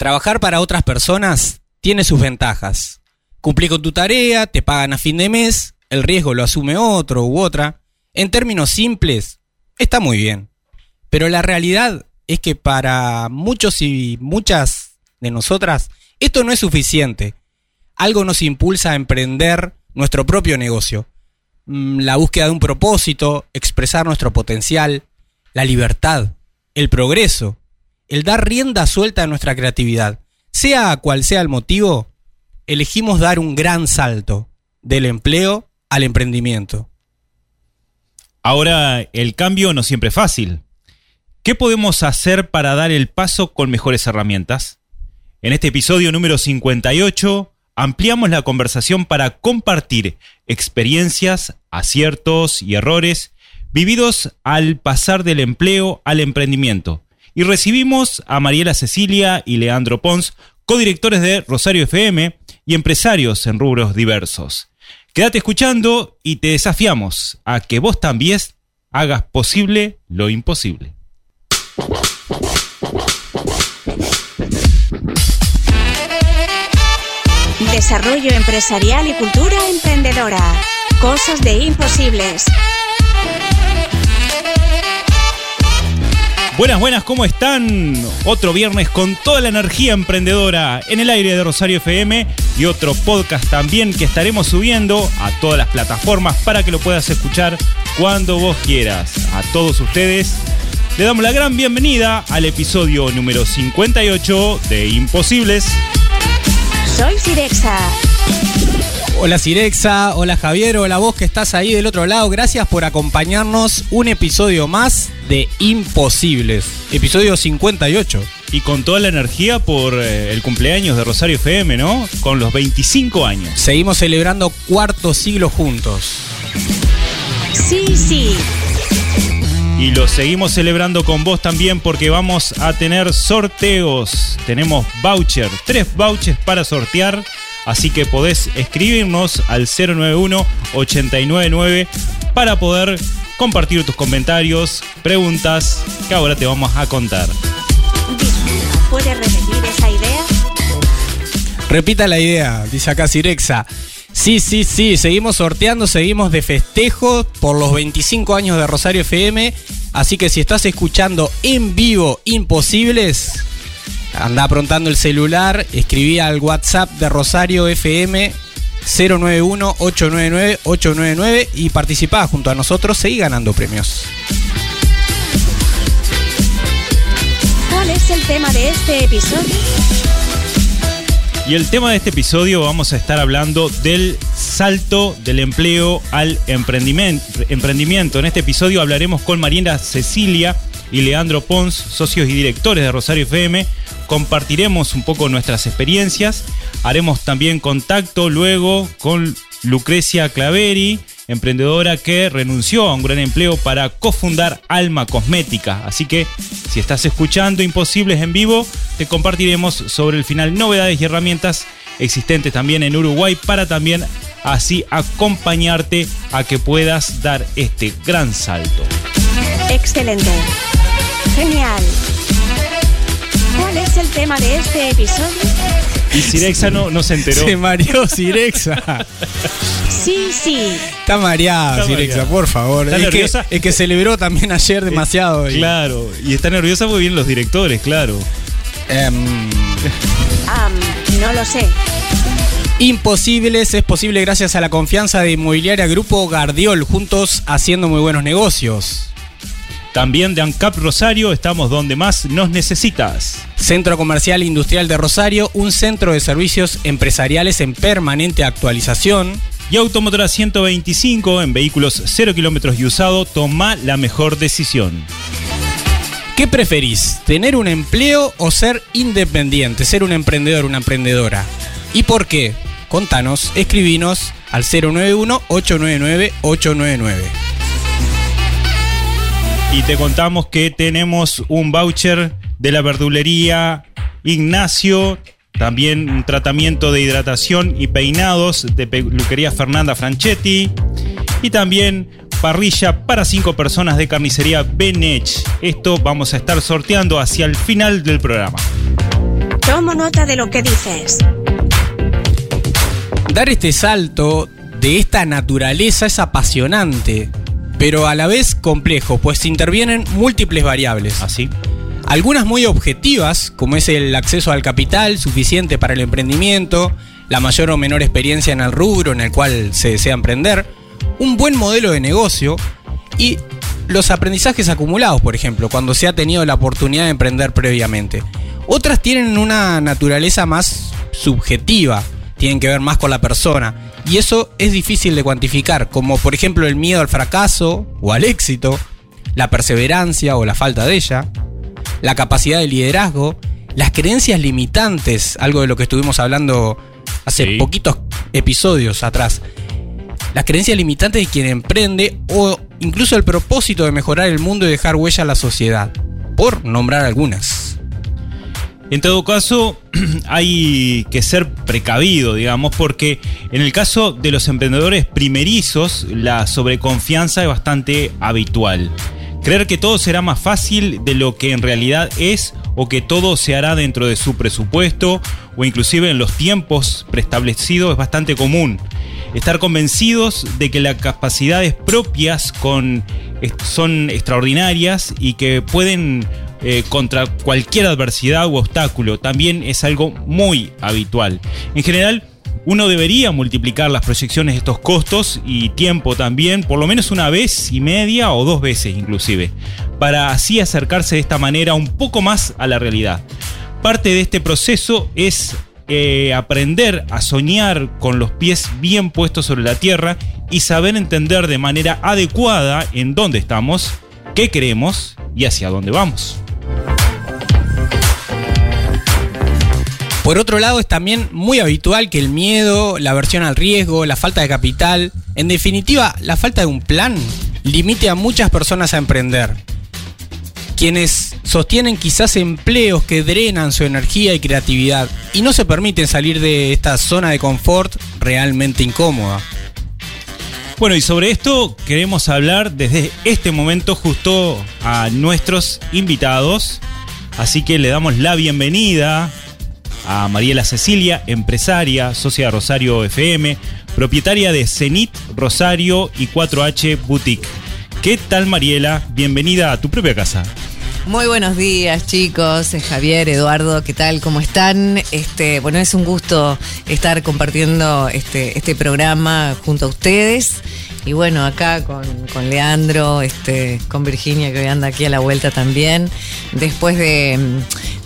Trabajar para otras personas tiene sus ventajas. Cumplí con tu tarea, te pagan a fin de mes, el riesgo lo asume otro u otra. En términos simples, está muy bien. Pero la realidad es que para muchos y muchas de nosotras, esto no es suficiente. Algo nos impulsa a emprender nuestro propio negocio. Mm, la búsqueda de un propósito, expresar nuestro potencial, la libertad, el progreso, el dar rienda suelta a nuestra creatividad. Sea cual sea el motivo, elegimos dar un gran salto del empleo al emprendimiento. Ahora, el cambio no siempre es fácil. ¿Qué podemos hacer para dar el paso con mejores herramientas? En este episodio número 58 ampliamos la conversación para compartir experiencias, aciertos y errores vividos al pasar del empleo al emprendimiento. Y recibimos a Mariela Cecilia y Leandro Pons, codirectores de Rosario FM y empresarios en rubros diversos. Quédate escuchando y te desafiamos a que vos también hagas posible lo imposible. Desarrollo empresarial y cultura emprendedora. Cosas de imposibles. Buenas, buenas, ¿cómo están? Otro viernes con toda la energía emprendedora en el aire de Rosario FM y otro podcast también que estaremos subiendo a todas las plataformas para que lo puedas escuchar cuando vos quieras. A todos ustedes le damos la gran bienvenida al episodio número 58 de Imposibles. Soy Sirexa. Hola Cirexa, hola Javier, hola vos que estás ahí del otro lado. Gracias por acompañarnos un episodio más de Imposibles, episodio 58. Y con toda la energía por eh, el cumpleaños de Rosario FM, ¿no? Con los 25 años. Seguimos celebrando cuarto siglo juntos. Sí, sí. Y lo seguimos celebrando con vos también porque vamos a tener sorteos. Tenemos voucher, tres vouchers para sortear. Así que podés escribirnos al 091-899 para poder compartir tus comentarios, preguntas que ahora te vamos a contar. ¿puedes repetir esa idea? Repita la idea, dice acá Cirexa. Sí, sí, sí, seguimos sorteando, seguimos de festejo por los 25 años de Rosario FM. Así que si estás escuchando en vivo Imposibles, anda aprontando el celular, escribí al WhatsApp de Rosario FM 091-899-899 y participá junto a nosotros, seguí ganando premios. ¿Cuál es el tema de este episodio? Y el tema de este episodio vamos a estar hablando del salto del empleo al emprendimiento. emprendimiento. En este episodio hablaremos con Mariela Cecilia y Leandro Pons, socios y directores de Rosario FM. Compartiremos un poco nuestras experiencias. Haremos también contacto luego con Lucrecia Claveri, emprendedora que renunció a un gran empleo para cofundar Alma Cosmética. Así que si estás escuchando Imposibles en vivo, te compartiremos sobre el final novedades y herramientas existentes también en Uruguay para también así acompañarte a que puedas dar este gran salto. Excelente. Genial. ¿Cuál es el tema de este episodio? Y Sirexa no, no se enteró. Se mareó Cirexa. Sí, sí. Está mareada Está mareada. por favor. Está Es que, es que celebró también ayer demasiado. y- Claro, y está nerviosa porque vienen los directores, claro. Em, no lo sé. Imposibles es posible gracias a la confianza de Inmobiliaria Grupo Gardiol, juntos haciendo muy buenos negocios. También de ANCAP Rosario estamos donde más nos necesitas. Centro Comercial Industrial de Rosario, un centro de servicios empresariales en permanente actualización. Y Automotora 125 en vehículos 0 kilómetros y usado, toma la mejor decisión. ¿Qué preferís? ¿Tener un empleo o ser independiente? Ser un emprendedor, una emprendedora. ¿Y por qué? Contanos, escribinos al 091-899-899. Y te contamos que tenemos un voucher de la verdulería Ignacio, también un tratamiento de hidratación y peinados de peluquería Fernanda Franchetti y también parrilla para cinco personas de carnicería Benech. Esto vamos a estar sorteando hacia el final del programa. Tomo nota de lo que dices. Dar este salto de esta naturaleza es apasionante, pero a la vez complejo, pues intervienen múltiples variables. Así. Algunas muy objetivas, como es el acceso al capital suficiente para el emprendimiento, la mayor o menor experiencia en el rubro en el cual se desea emprender, un buen modelo de negocio y los aprendizajes acumulados, por ejemplo, cuando se ha tenido la oportunidad de emprender previamente. Otras tienen una naturaleza más subjetiva, tienen que ver más con la persona, y eso es difícil de cuantificar, como por ejemplo el miedo al fracaso o al éxito, la perseverancia o la falta de ella, la capacidad de liderazgo, las creencias limitantes, algo de lo que estuvimos hablando hace Sí. poquitos episodios atrás. Las creencias limitantes de quien emprende o incluso el propósito de mejorar el mundo y dejar huella a la sociedad, por nombrar algunas. En todo caso, hay que ser precavido, digamos, porque en el caso de los emprendedores primerizos, la sobreconfianza es bastante habitual. Creer que todo será más fácil de lo que en realidad es o que todo se hará dentro de su presupuesto o inclusive en los tiempos preestablecidos es bastante común. Estar convencidos de que las capacidades propias son extraordinarias y que pueden eh, contra cualquier adversidad u obstáculo también es algo muy habitual. En general, uno debería multiplicar las proyecciones de estos costos y tiempo también, por lo menos una vez y media o dos veces inclusive, para así acercarse de esta manera un poco más a la realidad. Parte de este proceso es eh, aprender a soñar con los pies bien puestos sobre la tierra y saber entender de manera adecuada en dónde estamos, qué queremos y hacia dónde vamos. Por otro lado, es también muy habitual que el miedo, la aversión al riesgo, la falta de capital, en definitiva, la falta de un plan, limite a muchas personas a emprender. Quienes sostienen quizás empleos que drenan su energía y creatividad y no se permiten salir de esta zona de confort realmente incómoda. Bueno, y sobre esto queremos hablar desde este momento justo a nuestros invitados. Así que le damos la bienvenida a Mariela Cecilia, empresaria, socia de Rosario FM, propietaria de Cenit Rosario y 4H Boutique. ¿Qué tal Mariela? Bienvenida a tu propia casa. Muy buenos días, chicos. Javier, Eduardo, ¿qué tal? ¿Cómo están? Este, bueno, es un gusto estar compartiendo este, este programa junto a ustedes. Y bueno, acá con, con Leandro, este, con Virginia, que hoy anda aquí a la vuelta también. Después de.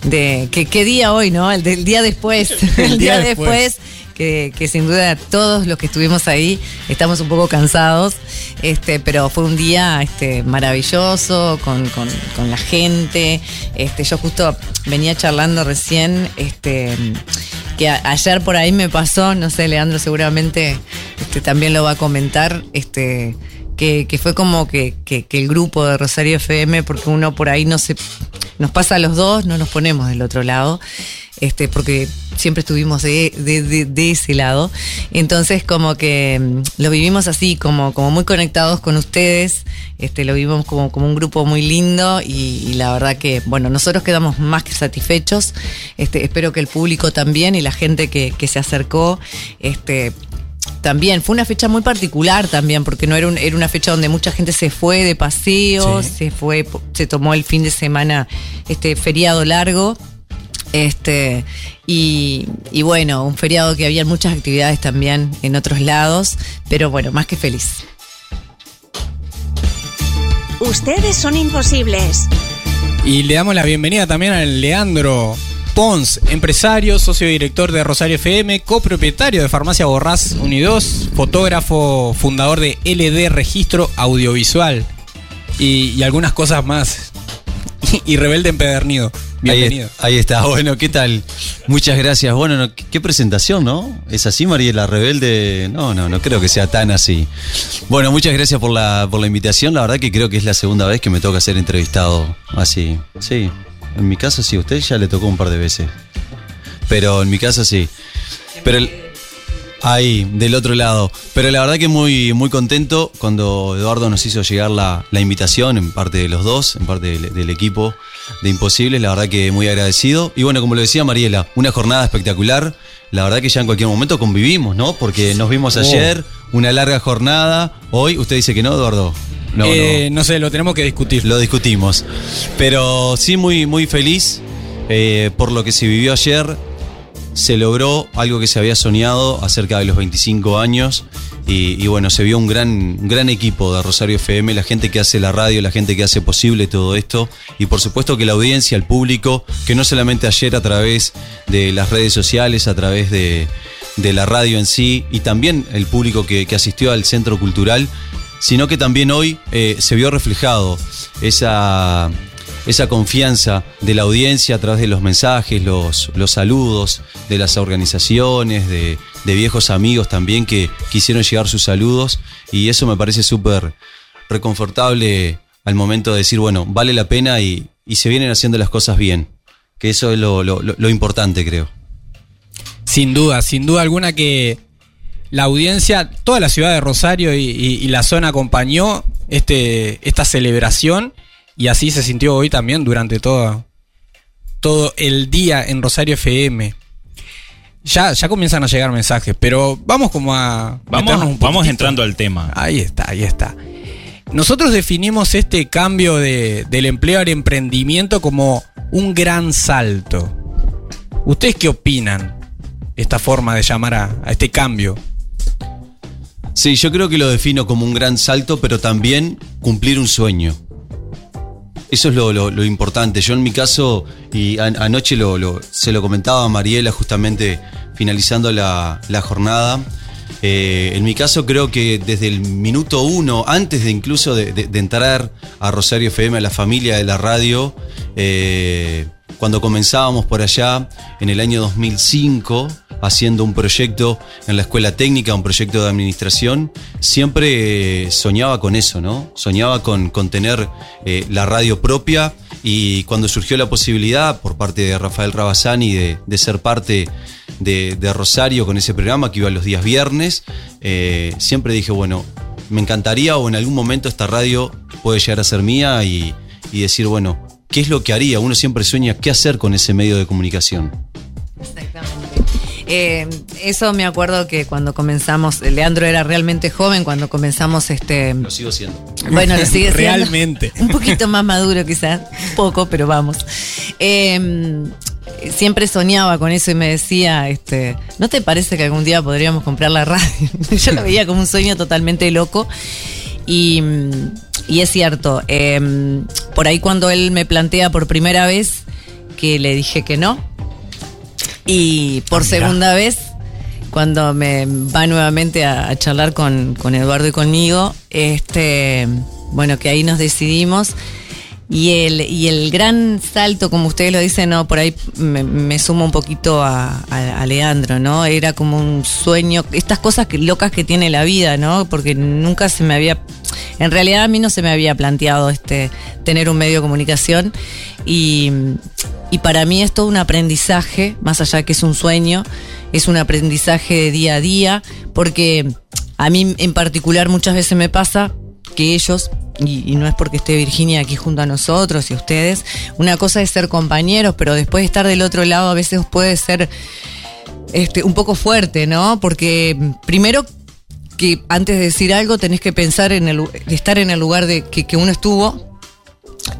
De ¿qué, qué día hoy, no? El del día después. El, día, día después. después. Que, que sin duda todos los que estuvimos ahí estamos un poco cansados, este, pero fue un día este, maravilloso con, con- con la gente. Este, yo justo venía charlando recién, este, que a- ayer por ahí me pasó, no sé, Leandro seguramente este, también lo va a comentar, este, que, que fue como que, que- que el grupo de Rosario FM, porque uno por ahí no se nos pasa a los dos, no nos ponemos del otro lado, este, porque siempre estuvimos de, de- ese lado. Entonces, como que mm, lo vivimos así, como, como muy conectados con ustedes, este, lo vivimos como, como un grupo muy lindo y, y la verdad que, bueno, nosotros quedamos más que satisfechos. Este, espero que el público también y la gente que, que se acercó, este, también fue una fecha muy particular también porque no era, un- era una fecha donde mucha gente se fue de paseo, Sí. se fue, se tomó el fin de semana este feriado largo. Este, y, y bueno, un feriado que había muchas actividades también en otros lados, pero bueno, más que feliz. Ustedes son imposibles. Y le damos la bienvenida también a Leandro Pons, empresario, socio director de Rosario FM, copropietario de Farmacia Borrás Unidos, fotógrafo, fundador de LD Registro Audiovisual y, y algunas cosas más. Y, rebelde empedernido. Bienvenido. Ahí, ahí está, bueno, ¿qué tal? Muchas gracias. Bueno, no, qué, qué presentación, ¿no? ¿Es así, Mariela Rebelde? No, no, no creo que sea tan así. Bueno, muchas gracias por la, por la invitación. La verdad que creo que es la segunda vez que me toca ser entrevistado así. Sí, en mi caso sí, usted ya le tocó un par de veces. Pero en mi caso sí. Pero el- Ahí, del otro lado. Pero la verdad que muy, muy contento cuando Eduardo nos hizo llegar la, la invitación, en parte de los dos, en parte del, del equipo de Imposibles, la verdad que muy agradecido. Y bueno, como lo decía Mariela, una jornada espectacular. La verdad que ya en cualquier momento convivimos, ¿no? Porque nos vimos ayer, una larga jornada. Hoy, usted dice que no, Eduardo. No, Eh, no. no sé, lo tenemos que discutir. Lo discutimos. Pero sí muy, muy feliz eh, por lo que se vivió ayer. Se logró algo que se había soñado acerca de los 25 años. Y, bueno, se vio un gran, gran equipo de Rosario FM, la gente que hace la radio, la gente que hace posible todo esto. Y por supuesto que la audiencia, el público, que no solamente ayer a través de las redes sociales, a través de, de la radio en sí, y también el público que, que asistió al centro cultural, sino que también hoy eh, se vio reflejado esa, esa confianza de la audiencia a través de los mensajes, los, los saludos de las organizaciones, de, viejos amigos también que quisieron llegar sus saludos. Y eso me parece súper reconfortable al momento de decir, bueno, vale la pena y, y se vienen haciendo las cosas bien, que eso es lo, lo- importante creo. Sin duda, sin duda alguna que la audiencia, toda la ciudad de Rosario y, y- y la zona acompañó este, esta celebración y así se sintió hoy también durante todo, todo el día en Rosario FM. Ya, ya comienzan a llegar mensajes, pero vamos como a... Vamos, un vamos entrando al tema. Ahí está, ahí está. Nosotros definimos este cambio de- del empleo al emprendimiento como un gran salto. ¿Ustedes qué opinan? Esta forma de llamar a, a este cambio. Sí, yo creo que lo defino como un gran salto, pero también cumplir un sueño. Eso es lo, lo- importante. Yo en mi caso, y an- anoche se lo comentaba a Mariela justamente finalizando la, la jornada, eh, en mi caso creo que desde el minuto uno, antes de incluso de entrar a Rosario FM, a la familia de la radio, eh, cuando comenzábamos por allá en el año 2005, haciendo un proyecto en la escuela técnica, un proyecto de administración, siempre eh, soñaba con eso, ¿no? Soñaba con, tener eh, la radio propia y cuando surgió la posibilidad por parte de Rafael Rabasani de, ser parte de, Rosario con ese programa que iba los días viernes, eh, siempre dije, bueno, me encantaría o en algún momento esta radio puede llegar a ser mía y decir, bueno, ¿qué es lo que haría? Uno siempre sueña qué hacer con ese medio de comunicación. Exactamente. Eh, eso me acuerdo que cuando comenzamos, Leandro era realmente joven cuando comenzamos este. Lo sigo siendo. Bueno, lo sigue siendo. Realmente. Un poquito más maduro quizás, poco, pero vamos. Eh, siempre soñaba con eso y me decía, este, ¿no te parece que algún día podríamos comprar la radio? Yo lo veía como un sueño totalmente loco. Y, y es cierto, eh, por ahí cuando él me plantea por primera vez que le dije que no, y por Ah, segunda vez, cuando me va nuevamente a, a charlar con, con Eduardo y conmigo, este, bueno, que ahí nos decidimos. Y el, y el gran salto, como ustedes lo dicen, no, por ahí me, sumo un poquito a, a- Leandro, ¿no? Era como un sueño, estas cosas que, locas que tiene la vida, ¿no? Porque nunca se me había, en realidad a mí no se me había planteado este tener un medio de comunicación y, y para mí es todo un aprendizaje, más allá que es un sueño, es un aprendizaje de día a día, porque a mí en particular muchas veces me pasa que ellos, y, y no es porque esté Virginia aquí junto a nosotros y ustedes, una cosa es ser compañeros, pero después de estar del otro lado a veces puede ser este, un poco fuerte, ¿no? Porque primero que antes de decir algo tenés que pensar en el, estar en el lugar de que uno estuvo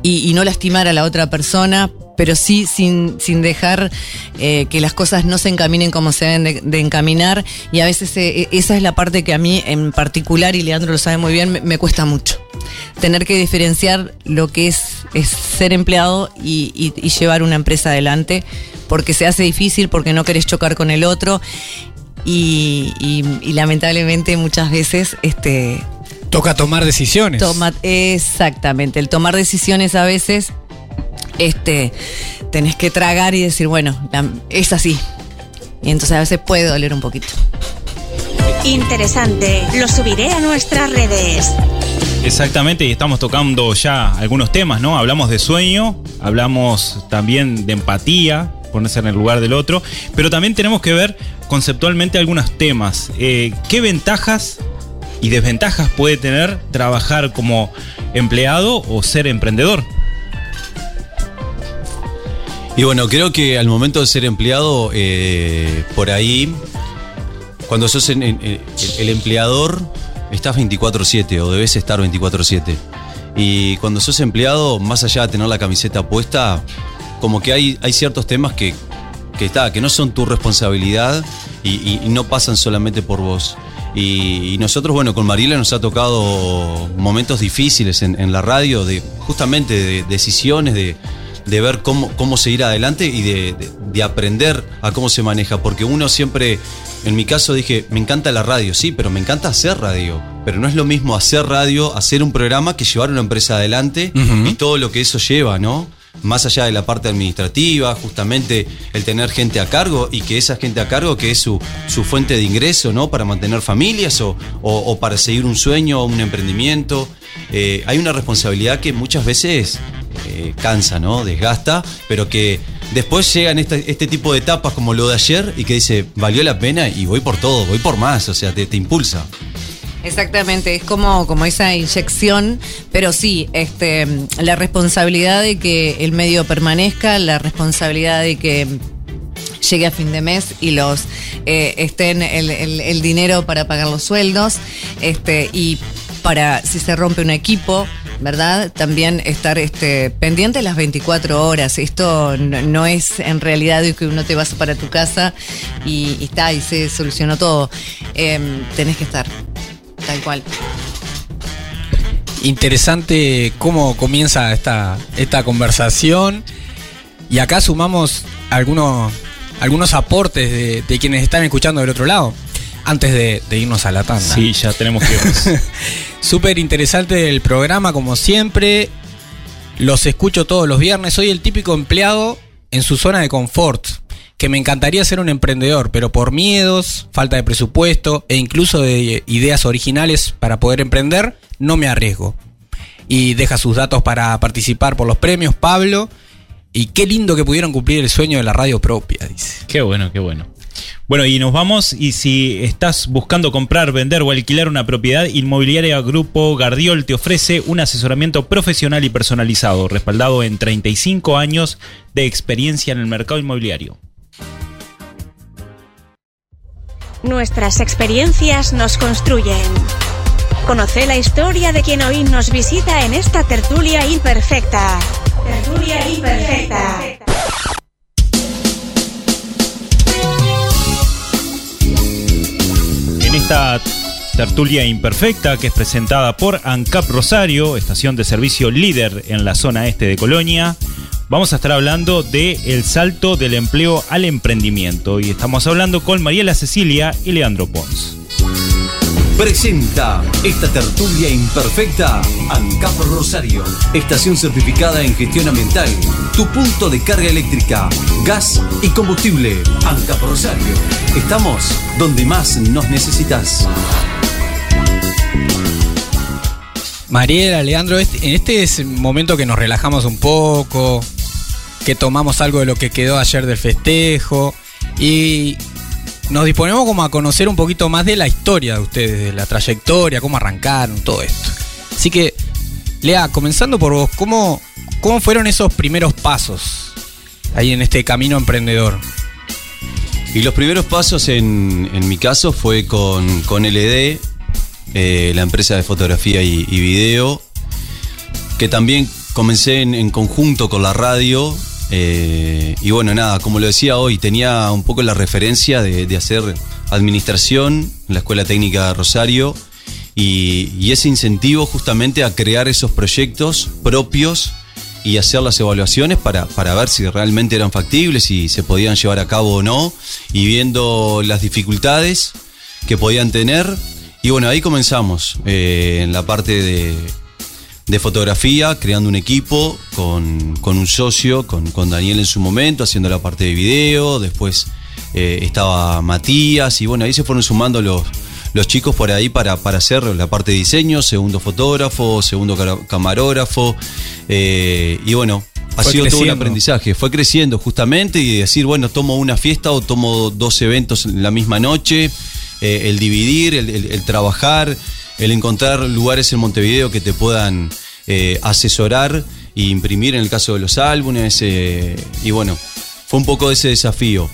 y, no lastimar a la otra persona, pero sí sin, sin dejar eh, que las cosas no se encaminen como se deben de, encaminar. Y a veces eh, esa es la parte que a mí en particular, y Leandro lo sabe muy bien, me, cuesta mucho. Tener que diferenciar lo que es, ser empleado y, llevar una empresa adelante, porque se hace difícil, porque no querés chocar con el otro. Y, y- y lamentablemente muchas veces este, Toca tomar decisiones. Toma, exactamente, el tomar decisiones a veces, este, tenés que tragar y decir, bueno, la- es así. Y entonces a veces puede doler un poquito. Interesante. Lo subiré a nuestras redes. Exactamente, y estamos tocando ya algunos temas, ¿no? Hablamos de sueño, hablamos también de empatía, ponerse en el lugar del otro, pero también tenemos que ver conceptualmente algunos temas. Eh, ¿Qué ventajas y desventajas puede tener trabajar como empleado o ser emprendedor? Y bueno, creo que al momento de ser empleado, eh, por ahí, cuando sos el empleador, estás 24/7 o debes estar 24/7. Y cuando sos empleado, más allá de tener la camiseta puesta, como que hay, hay ciertos temas que, que, está, que no son tu responsabilidad y no pasan solamente por vos. Y, y nosotros, bueno, con Mariela nos ha tocado momentos difíciles en, en la radio, de justamente de decisiones, de, de ver cómo, cómo seguir adelante y de, de- de aprender a cómo se maneja. Porque uno siempre, en mi caso dije, me encanta la radio, sí, pero me encanta hacer radio. Pero no es lo mismo hacer radio, hacer un programa que llevar una empresa adelante y todo lo que eso lleva, ¿no? Más allá de la parte administrativa, justamente el tener gente a cargo y que esa gente a cargo que es su, su fuente de ingreso, ¿no? Para mantener familias o, para seguir un sueño o un emprendimiento. Eh, hay una responsabilidad que muchas veces eh, cansa, ¿no? Desgasta, pero que después llegan este, este tipo de etapas como lo de ayer y que dice, valió la pena y voy por todo, voy por más, o sea, te, te impulsa. Exactamente, es como, como esa inyección, pero sí, este, la responsabilidad de que el medio permanezca, la responsabilidad de que llegue a fin de mes y los eh, estén el, dinero para pagar los sueldos, este, y para si se rompe un equipo, ¿verdad? También estar este, pendiente las 24 horas. Esto no, es en realidad de que uno te vas para tu casa y, y está, y se solucionó todo. Em, tenés que estar. Tal cual. Interesante cómo comienza esta, esta conversación. Y acá sumamos algunos, algunos aportes de, de quienes están escuchando del otro lado. Antes de, de irnos a la tanda. Sí, ya tenemos que irnos. Súper interesante el programa, como siempre. Los escucho todos los viernes. Soy el típico empleado en su zona de confort. Que me encantaría ser un emprendedor, pero por miedos, falta de presupuesto e incluso de ideas originales para poder emprender, no me arriesgo. Y deja sus datos para participar por los premios, Pablo. Y qué lindo que pudieron cumplir el sueño de la radio propia, dice. Qué bueno, qué bueno. Bueno, y nos vamos. Y si estás buscando comprar, vender o alquilar una propiedad, Inmobiliaria Grupo Gardiol te ofrece un asesoramiento profesional y personalizado, respaldado en 35 años de experiencia en el mercado inmobiliario. Nuestras experiencias nos construyen. Conoce la historia de quien hoy nos visita en esta tertulia imperfecta. Tertulia imperfecta. En esta tertulia imperfecta que es presentada por ANCAP Rosario, estación de servicio líder en la zona este de Colonia, vamos a estar hablando de el salto del empleo al emprendimiento y estamos hablando con Mariela Cecilia y Leandro Pons. Presenta esta tertulia imperfecta ANCAP Rosario, estación certificada en gestión ambiental, tu punto de carga eléctrica, gas y combustible. ANCAP Rosario, estamos donde más nos necesitas. Mariela, Leandro, este- en este es el momento que nos relajamos un poco, que tomamos algo de lo que quedó ayer del festejo y nos disponemos como a conocer un poquito más de la historia de ustedes, de la trayectoria, cómo arrancaron, todo esto. Así que, Lea, comenzando por vos, ¿cómo, cómo fueron esos primeros pasos ahí en este camino emprendedor? Y los primeros pasos en, en mi caso fue con, con LD, eh, la empresa de fotografía y, y video, que también comencé en, en conjunto con la radio. eh, y bueno, nada, como lo decía hoy, tenía un poco la referencia de, de hacer administración en la Escuela Técnica de Rosario y, ese incentivo justamente a crear esos proyectos propios y hacer las evaluaciones para, para ver si realmente eran factibles, si se podían llevar a cabo o no, y viendo las dificultades que podían tener. Y bueno, ahí comenzamos eh, en la parte de, de fotografía, creando un equipo con, con un socio, con, con Daniel en su momento, haciendo la parte de video, después eh, estaba Matías, y bueno, ahí se fueron sumando los, los chicos por ahí para, para hacer la parte de diseño, segundo fotógrafo, segundo camarógrafo, eh, y bueno, ha Fue sido todo un creciendo. aprendizaje, fue creciendo justamente y decir, bueno, tomo una fiesta o tomo dos eventos en la misma noche, eh, el dividir, el, el- el trabajar, el encontrar lugares en Montevideo que te puedan eh, asesorar y imprimir en el caso de los álbumes. eh, y bueno, fue un poco ese desafío.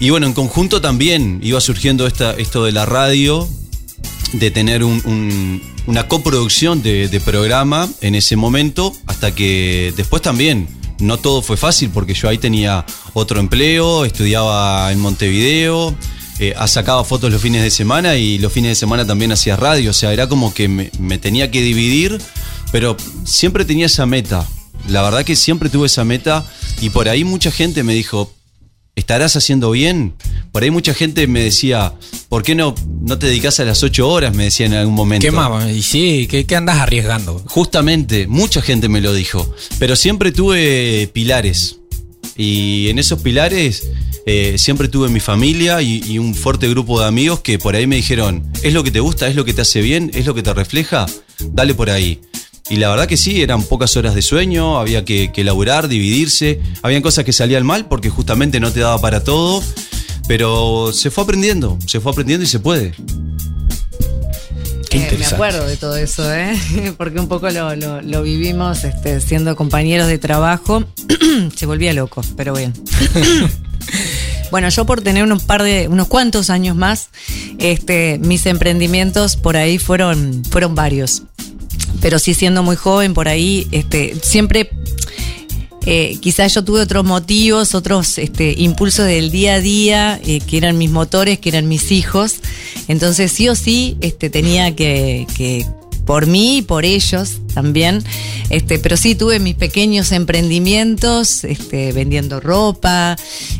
Y bueno, en conjunto también iba surgiendo esta, esto de la radio, de tener un- un- una coproducción de, de programa en ese momento, hasta que después también no todo fue fácil, porque yo ahí tenía otro empleo, estudiaba en Montevideo, eh, sacaba fotos los fines de semana y los fines de semana también hacía radio, o sea, era como que me, me tenía que dividir, pero siempre tenía esa meta. La verdad que siempre tuve esa meta y por ahí mucha gente me dijo, ¿estarás haciendo bien? Por ahí mucha gente me decía, ¿por qué no, no te dedicas a las 8 horas? Me decía en algún momento. ¿Qué más? Y sí, ¿qué, qué andas arriesgando? Justamente, mucha gente me lo dijo, pero siempre tuve pilares. Y en esos pilares eh, siempre tuve mi familia y, un fuerte grupo de amigos que por ahí me dijeron, ¿es lo que te gusta? ¿Es lo que te hace bien? ¿Es lo que te refleja? Dale por ahí. Y la verdad que sí, eran pocas horas de sueño, había que, que laburar, dividirse, habían cosas que salían mal porque justamente no te daba para todo, pero se fue aprendiendo, se fue aprendiendo y se puede. Eh, me acuerdo de todo eso, ¿eh? porque un poco lo, lo- lo vivimos este, siendo compañeros de trabajo. Se volvía loco, pero bien. Bueno, yo por tener unos par de, unos cuantos años más, este, mis emprendimientos por ahí fueron, fueron varios. Pero sí siendo muy joven por ahí, este, siempre eh, quizás yo tuve otros motivos, otros este, impulsos del día a día, eh, que eran mis motores, que eran mis hijos. Entonces sí o sí este, tenía que, que por mí y por ellos también. Este, pero sí tuve mis pequeños emprendimientos, este, vendiendo ropa,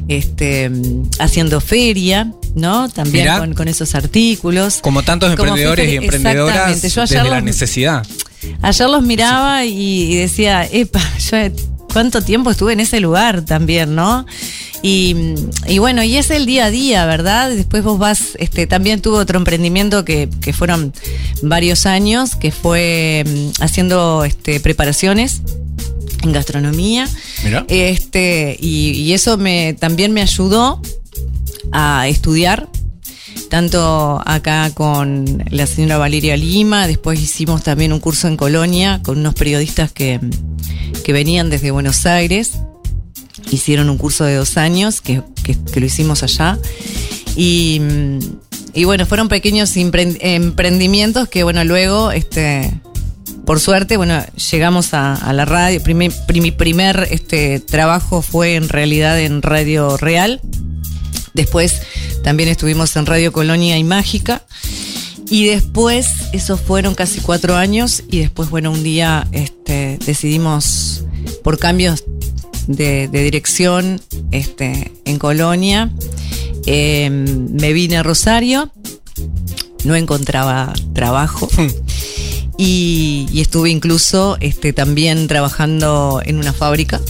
este, haciendo feria, ¿no? También Mirá. con, con esos artículos. Como tantos Como emprendedores y emprendedoras. Yo desde la necesidad. Ayer los miraba y, y decía, epa, yo cuánto tiempo estuve en ese lugar también, ¿no? Y, y bueno, y es el día a día, ¿verdad? Después vos vas, este, también tuve otro emprendimiento que, que fueron varios años, que fue mm, haciendo este, preparaciones en gastronomía. Mira. Este, y, y eso me, también me ayudó a estudiar, tanto acá con la señora Valeria Lima, después hicimos también un curso en Colonia con unos periodistas que, que venían desde Buenos Aires, hicieron un curso de dos años que, que- lo hicimos allá. Y, mm, y bueno, fueron pequeños emprendimientos que bueno, luego, este, por suerte, bueno, llegamos a, la radio. Primer- mi primer este, trabajo fue en realidad en Radio Real. Después también estuvimos en Radio Colonia y Mágica. Y después, esos fueron casi cuatro años. Y después, bueno, un día este, decidimos, por cambios de, de dirección este, en Colonia, eh, me vine a Rosario. No encontraba trabajo. Y, y estuve incluso este, también trabajando en una fábrica.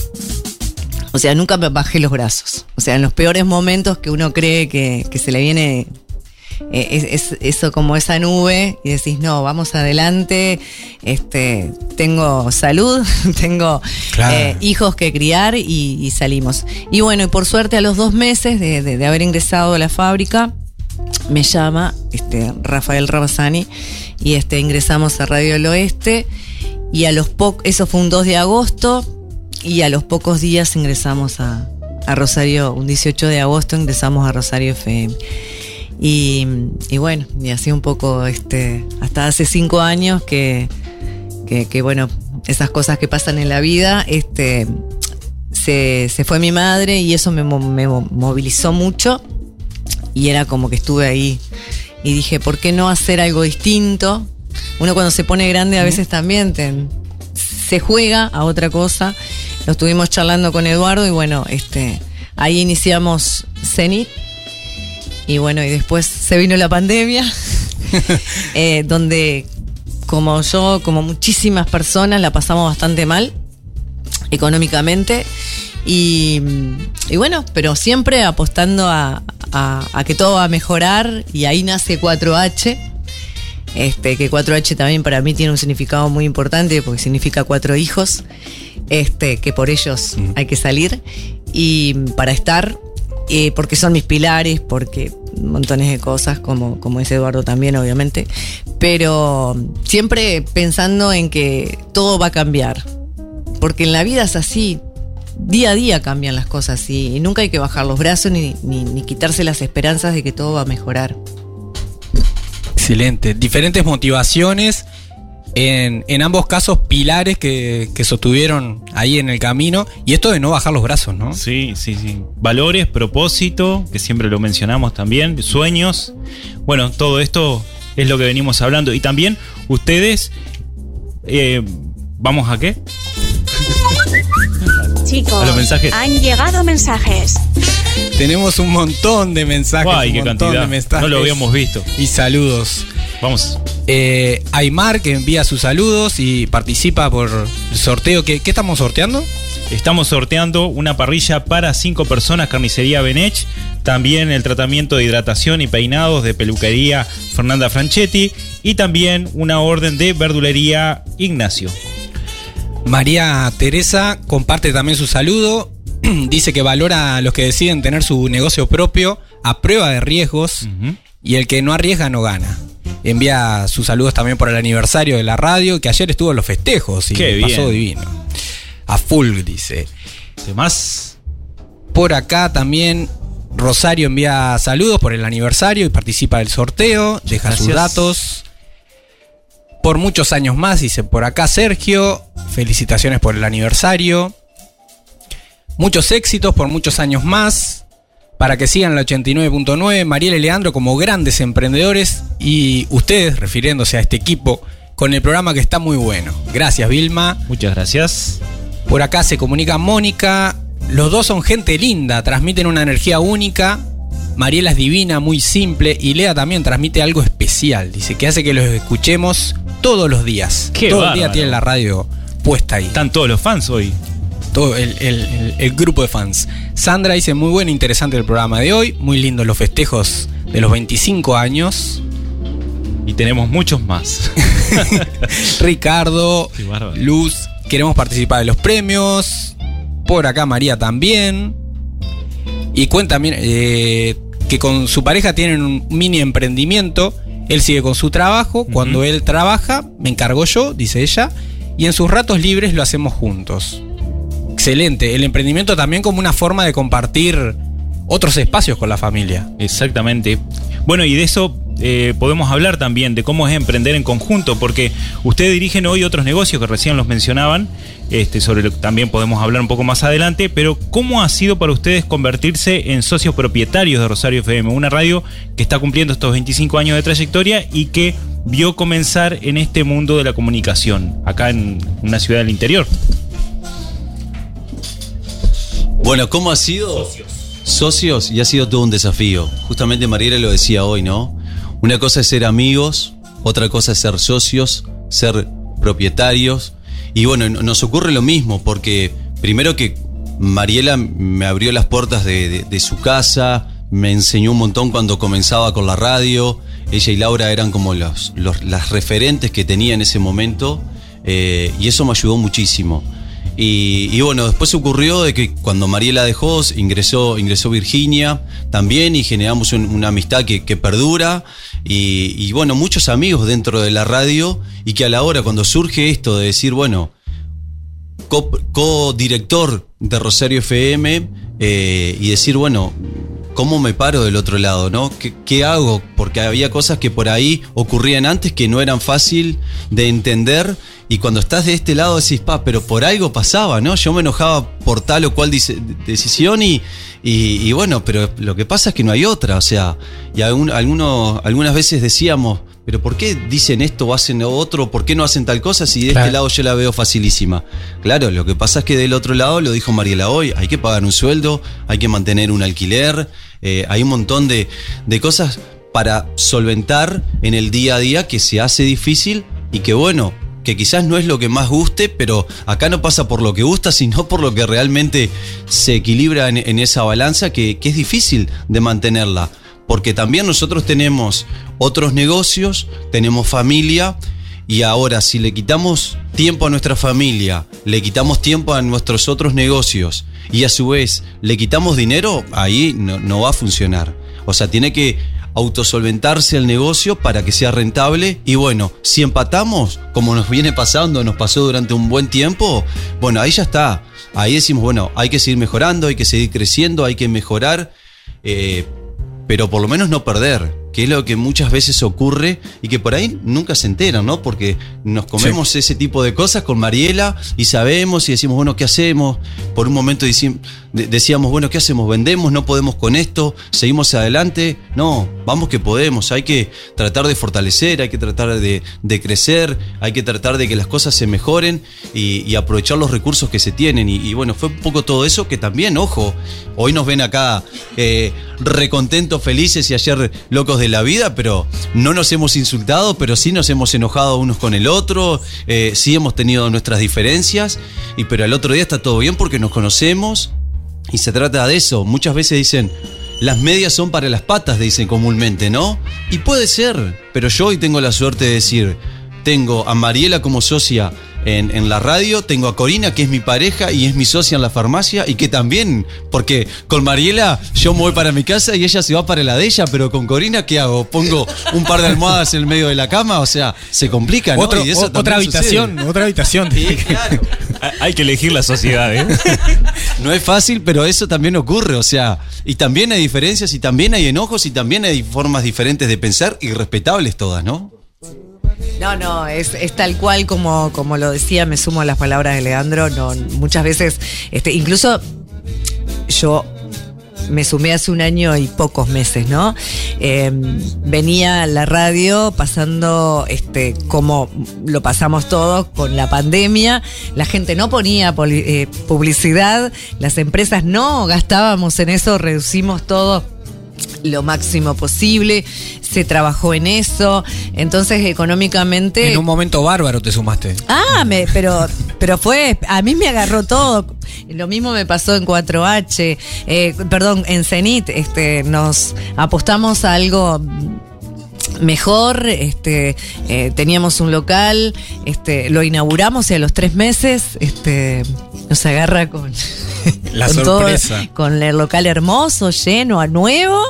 O sea, nunca me bajé los brazos. O sea, en los peores momentos que uno cree que, que se le viene eh, es, es- eso como esa nube y decís, no, vamos adelante, este, tengo salud, tengo Claro. eh, hijos que criar y, y salimos. Y bueno, y por suerte a los dos meses de, de- de haber ingresado a la fábrica, me llama este, Rafael Rabasani y este, ingresamos a Radio del Oeste y a los pocos, eso fue un 2 de agosto y a los pocos días ingresamos a, a Rosario, un 18 de agosto ingresamos a Rosario FM. Y, y bueno, y así un poco, este, hasta hace cinco años que, que, que, bueno, esas cosas que pasan en la vida, este, se, se fue mi madre y eso me, me mo- movilizó mucho y era como que estuve ahí y dije, ¿por qué no hacer algo distinto? Uno cuando se pone grande a veces también te- se juega a otra cosa. Lo estuvimos charlando con Eduardo y bueno, este, ahí iniciamos Zenit y bueno, y después se vino la pandemia, eh, donde como yo, como muchísimas personas, la pasamos bastante mal económicamente. Y, y bueno, pero siempre apostando a, a- a que todo va a mejorar y ahí nace 4H. Este, que 4H también para mí tiene un significado muy importante porque significa cuatro hijos, este, que por ellos hay que salir y para estar, eh, porque son mis pilares, porque montones de cosas, como, como es Eduardo también, obviamente, pero siempre pensando en que todo va a cambiar, porque en la vida es así. Día a día cambian las cosas y, y nunca hay que bajar los brazos ni, ni- ni quitarse las esperanzas de que todo va a mejorar. Excelente. Diferentes motivaciones. En, en ambos casos, pilares que, que sostuvieron ahí en el camino. Y esto de no bajar los brazos, ¿no? Sí, sí, sí. Valores, propósito, que siempre lo mencionamos también, sueños. Bueno, todo esto es lo que venimos hablando. Y también ustedes, eh, ¿vamos a qué? Chicos, A los mensajes. han llegado mensajes. Tenemos un montón de mensajes. Guay, un qué montón cantidad. de mensajes No lo habíamos visto. Y saludos. Vamos. Eh, Aymar que envía sus saludos y participa por el sorteo. ¿Qué, qué estamos sorteando? Estamos sorteando una parrilla para cinco personas, carnicería Benech. También el tratamiento de hidratación y peinados de peluquería Fernanda Franchetti. Y también una orden de verdulería Ignacio. María Teresa comparte también su saludo. Dice que valora a los que deciden tener su negocio propio a prueba de riesgos y el que no arriesga no gana. Envía sus saludos también por el aniversario de la radio, que ayer estuvo en los festejos y Qué pasó bien. divino. A full, dice. Demás. Por acá también Rosario envía saludos por el aniversario y participa del sorteo, deja sus datos. Por muchos años más, dice por acá Sergio, felicitaciones por el aniversario. Muchos éxitos por muchos años más. Para que sigan la 89.9, Mariela y Leandro como grandes emprendedores y ustedes, refiriéndose a este equipo, con el programa que está muy bueno. Gracias Vilma. Muchas gracias. Por acá se comunica Mónica. Los dos son gente linda, transmiten una energía única. Mariela es divina, muy simple. Y Lea también transmite algo especial. Dice que hace que los escuchemos todos los días. Qué Todo el día bárbaro. tiene la radio puesta ahí. Están todos los fans hoy. Todo el, el- grupo de fans. Sandra dice muy bueno, interesante el programa de hoy. Muy lindo los festejos de los 25 años. Y tenemos muchos más. Ricardo. Luz, queremos participar de los premios. Por acá María también. Y cuenta eh, que con su pareja tienen un mini emprendimiento. Él sigue con su trabajo. Cuando él trabaja, me encargo yo, dice ella. Y en sus ratos libres lo hacemos juntos. Excelente. El emprendimiento también como una forma de compartir otros espacios con la familia. Exactamente. Bueno, y de eso eh, podemos hablar también, de cómo es emprender en conjunto, porque ustedes dirigen hoy otros negocios que recién los mencionaban, este, sobre lo que también podemos hablar un poco más adelante, pero ¿cómo ha sido para ustedes convertirse en socios propietarios de Rosario FM, una radio que está cumpliendo estos 25 años de trayectoria y que vio comenzar en este mundo de la comunicación, acá en una ciudad del interior? Bueno, ¿cómo ha sido? Socios. y ha sido todo un desafío. Justamente Mariela lo decía hoy, ¿no? Una cosa es ser amigos, otra cosa es ser socios, ser propietarios. Y bueno, nos ocurre lo mismo, porque primero que Mariela me abrió las puertas de, su casa, me enseñó un montón cuando comenzaba con la radio. Ella y Laura eran como los- las referentes que tenía en ese momento, eh, y eso me ayudó muchísimo. Y, bueno, después ocurrió de que cuando Mariela dejó, ingresó, ingresó Virginia también y generamos un- una amistad que, perdura. Y, bueno, muchos amigos dentro de la radio y que a la hora, cuando surge esto de decir, bueno, co- co-director de Rosario FM eh, y decir, bueno, ¿cómo me paro del otro lado? ¿no? ¿Qué, hago? Porque había cosas que por ahí ocurrían antes que no eran fácil de entender y cuando estás de este lado decís, pa, pero por algo pasaba, ¿no? Yo me enojaba por tal o cual decisión y, y, bueno, pero lo que pasa es que no hay otra, o sea, y algunos, algunas veces decíamos, pero ¿por qué dicen esto o hacen otro? ¿Por qué no hacen tal cosa si de Claro. este lado yo la veo facilísima? Claro, lo que pasa es que del otro lado, lo dijo Mariela hoy, hay que pagar un sueldo, hay que mantener un alquiler, eh, hay un montón de, de cosas para solventar en el día a día que se hace difícil y que bueno, que quizás no es lo que más guste, pero acá no pasa por lo que gusta, sino por lo que realmente se equilibra en, en esa balanza que, que es difícil de mantenerla. Porque también nosotros tenemos otros negocios, tenemos familia, y ahora si le quitamos tiempo a nuestra familia, le quitamos tiempo a nuestros otros negocios, y a su vez le quitamos dinero, ahí no, va a funcionar. O sea, tiene que autosolventarse el negocio para que sea rentable. Y bueno, si empatamos, como nos viene pasando, nos pasó durante un buen tiempo, bueno, ahí ya está. Ahí decimos, bueno, hay que seguir mejorando, hay que seguir creciendo, hay que mejorar, eh, pero por lo menos no perder que es lo que muchas veces ocurre y que por ahí nunca se enteran, ¿no? Porque nos comemos ese tipo de cosas con Mariela y sabemos y decimos, bueno, ¿qué hacemos? Por un momento decíamos, bueno, ¿qué hacemos? ¿Vendemos? ¿No podemos con esto? ¿Seguimos adelante? No, vamos que podemos. Hay que tratar de fortalecer, hay que tratar de, crecer, hay que tratar de que las cosas se mejoren y, aprovechar los recursos que se tienen. Y, bueno, fue un poco todo eso que también, ojo, hoy nos ven acá eh, recontentos, felices y ayer locos de la vida, pero no nos hemos insultado, pero sí nos hemos enojado unos con el otro, eh, sí hemos tenido nuestras diferencias, y pero el otro día está todo bien porque nos conocemos y se trata de eso. Muchas veces dicen, las medias son para las patas, dicen comúnmente, ¿no? Y puede ser, pero yo hoy tengo la suerte de decir, tengo a Mariela como socia en, la radio, tengo a Corina, que es mi pareja y es mi socia en la farmacia, y que también, porque con Mariela yo me voy para mi casa y ella se va para la de ella, pero con Corina, ¿qué hago? ¿Pongo un par de almohadas en el medio de la cama? O sea, se complica, ¿no? otra habitación, otra habitación. claro. Hay que elegir la sociedad, ¿eh? No es fácil, pero eso también ocurre, o sea, y también hay diferencias, y también hay enojos, y también hay formas diferentes de pensar, y respetables todas, ¿no? No, no, es, tal cual como, como lo decía, me sumo a las palabras de Leandro. No, muchas veces, este, incluso yo me sumé hace un año y pocos meses, ¿no? Em, venía a la radio pasando este, como lo pasamos todos con la pandemia. La gente no ponía eh, publicidad, las empresas no gastábamos en eso, reducimos todo lo máximo posible, se trabajó en eso, entonces económicamente... En un momento bárbaro te sumaste. Ah, me, pero, pero fue, a mí me agarró todo. Lo mismo me pasó en 4H, eh, perdón, en Cenit, este, nos apostamos a algo mejor, este, eh, teníamos un local, este, lo inauguramos y a los tres meses este, nos agarra con, la sorpresa. con el local hermoso, lleno, a nuevo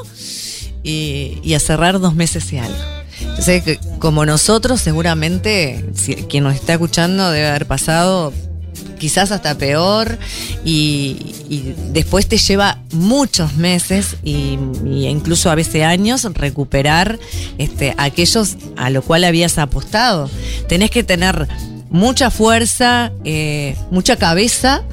y, a cerrar dos meses y algo. Entonces, como nosotros, seguramente, quien nos está escuchando debe haber pasado quizás hasta peor y, después te lleva muchos meses y, incluso a veces años recuperar este, aquellos a lo cual habías apostado. Tenés que tener mucha fuerza, eh, mucha cabeza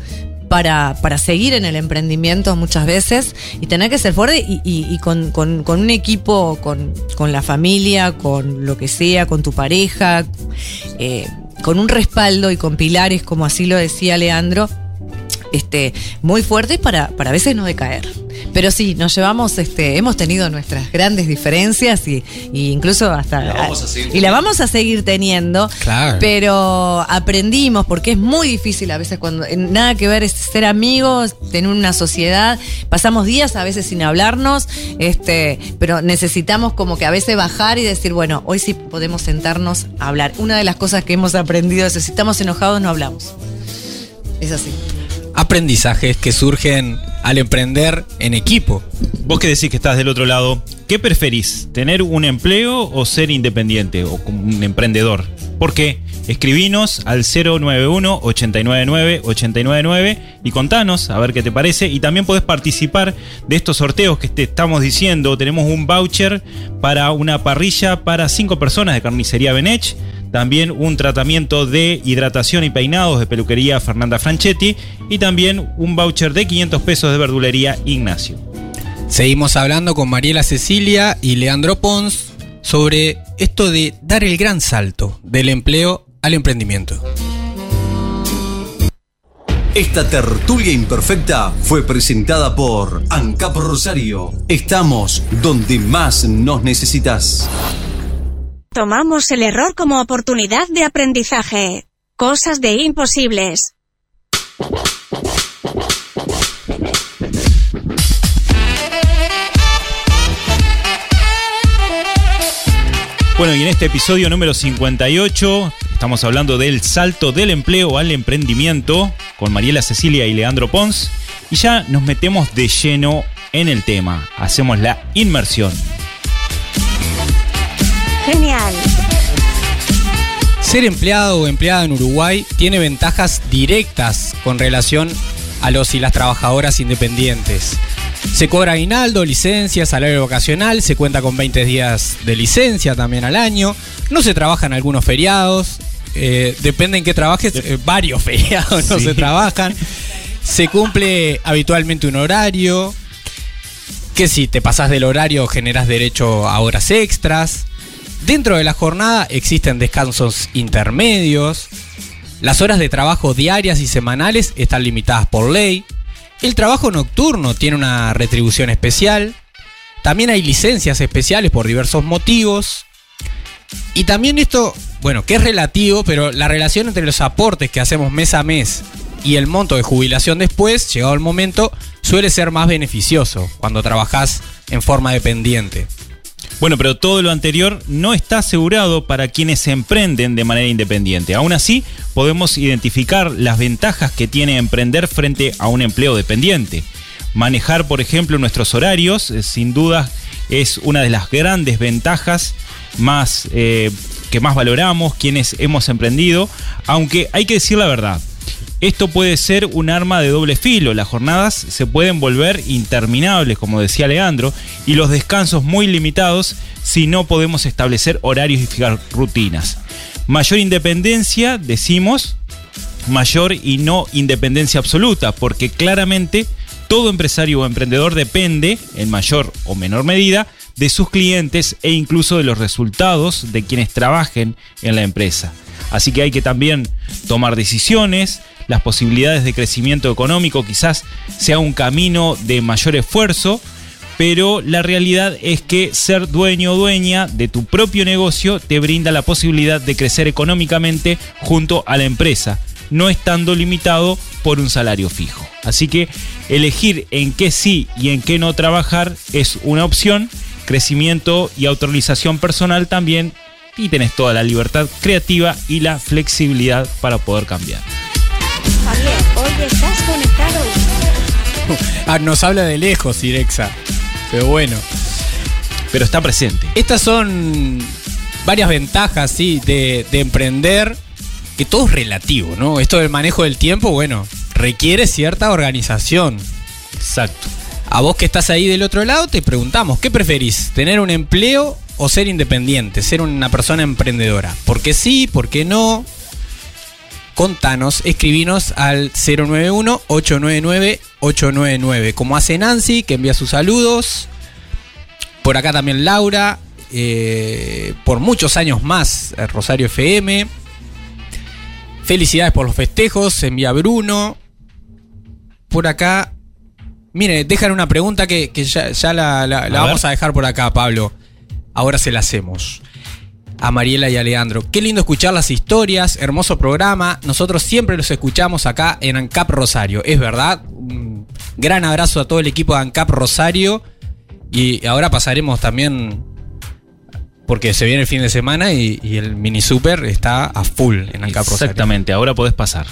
para, para seguir en el emprendimiento muchas veces y tener que ser fuerte y, con, un equipo, con, la familia, con lo que sea, con tu pareja, eh, con un respaldo y con pilares, como así lo decía Leandro, este, muy fuertes para, para a veces no decaer. Pero sí, nos llevamos, este, hemos tenido nuestras grandes diferencias y, incluso hasta y la vamos a seguir teniendo. Claro. Pero aprendimos porque es muy difícil a veces cuando nada que ver es ser amigos, tener una sociedad. Pasamos días a veces sin hablarnos, este, pero necesitamos como que a veces bajar y decir, bueno, hoy sí podemos sentarnos a hablar. Una de las cosas que hemos aprendido es si estamos enojados no hablamos. Es así aprendizajes que surgen al emprender en equipo. Vos que decís que estás del otro lado, ¿qué preferís? ¿Tener un empleo o ser independiente o un emprendedor? ¿Por qué? Escribinos al 091-899-899 y contanos a ver qué te parece. Y también podés participar de estos sorteos que te estamos diciendo. Tenemos un voucher para una parrilla para cinco personas de carnicería Benech también un tratamiento de hidratación y peinados de peluquería Fernanda Franchetti y también un voucher de 500 pesos de verdulería Ignacio. Seguimos hablando con Mariela Cecilia y Leandro Pons sobre esto de dar el gran salto del empleo al emprendimiento. Esta tertulia imperfecta fue presentada por ANCAP Rosario. Estamos donde más nos necesitas. Tomamos el error como oportunidad de aprendizaje. Cosas de imposibles. Bueno, y en este episodio número 58 estamos hablando del salto del empleo al emprendimiento con Mariela Cecilia y Leandro Pons y ya nos metemos de lleno en el tema, hacemos la inmersión. Genial. Ser empleado o empleada en Uruguay tiene ventajas directas con relación a los y las trabajadoras independientes. Se cobra aguinaldo, licencia, salario vacacional, se cuenta con 20 días de licencia también al año, no se trabajan algunos feriados, eh, depende en qué trabajes, eh, varios feriados no Sí. se trabajan, se cumple habitualmente un horario, que si te pasas del horario generas derecho a horas extras. Dentro de la jornada existen descansos intermedios. Las horas de trabajo diarias y semanales están limitadas por ley. El trabajo nocturno tiene una retribución especial. También hay licencias especiales por diversos motivos. Y también esto, bueno, que es relativo, pero la relación entre los aportes que hacemos mes a mes y el monto de jubilación después, llegado el momento, suele ser más beneficioso cuando trabajás en forma dependiente. Bueno, pero todo lo anterior no está asegurado para quienes se emprenden de manera independiente. Aún así, podemos identificar las ventajas que tiene emprender frente a un empleo dependiente. Manejar, por ejemplo, nuestros horarios, eh, sin duda, es una de las grandes ventajas más eh, que más valoramos quienes hemos emprendido, aunque hay que decir la verdad. Esto puede ser un arma de doble filo. Las jornadas se pueden volver interminables, como decía Leandro, y los descansos muy limitados si no podemos establecer horarios y fijar rutinas. Mayor independencia, decimos, mayor y no independencia absoluta, porque claramente todo empresario o emprendedor depende, en mayor o menor medida, de sus clientes e incluso de los resultados de quienes trabajen en la empresa. Así que hay que también tomar decisiones, las posibilidades de crecimiento económico quizás sea un camino de mayor esfuerzo, pero la realidad es que ser dueño o dueña de tu propio negocio te brinda la posibilidad de crecer económicamente junto a la empresa, no estando limitado por un salario fijo. Así que elegir en qué sí y en qué no trabajar es una opción, crecimiento y autorización personal también, y tenés toda la libertad creativa y la flexibilidad para poder cambiar. Estás conectado. Ah, nos habla de lejos, Irexa. Pero bueno. Pero está presente. Estas son varias ventajas, sí, de, de emprender, que todo es relativo, ¿no? Esto del manejo del tiempo, bueno, requiere cierta organización. Exacto. A vos que estás ahí del otro lado, te preguntamos, ¿qué preferís? ¿Tener un empleo o ser independiente? Ser una persona emprendedora. ¿Por qué sí? ¿Por qué no? Contanos, escribinos al 091-899-899. Como hace Nancy, que envía sus saludos. Por acá también Laura. eh, por muchos años más, eh, Rosario FM. Felicidades por los festejos, envía Bruno. Por acá. Mire, dejan una pregunta que, que ya, ya la, la- la A vamos ver. a dejar por acá, Pablo. Ahora se la hacemos. A Mariela y a Leandro. Qué lindo escuchar las historias, hermoso programa. Nosotros siempre los escuchamos acá en ANCAP Rosario. Es verdad. Un gran abrazo a todo el equipo de ANCAP Rosario. Y ahora pasaremos también. Porque se viene el fin de semana y, y el mini super está a full en ANCAP Rosario. Exactamente, ahora podés pasar.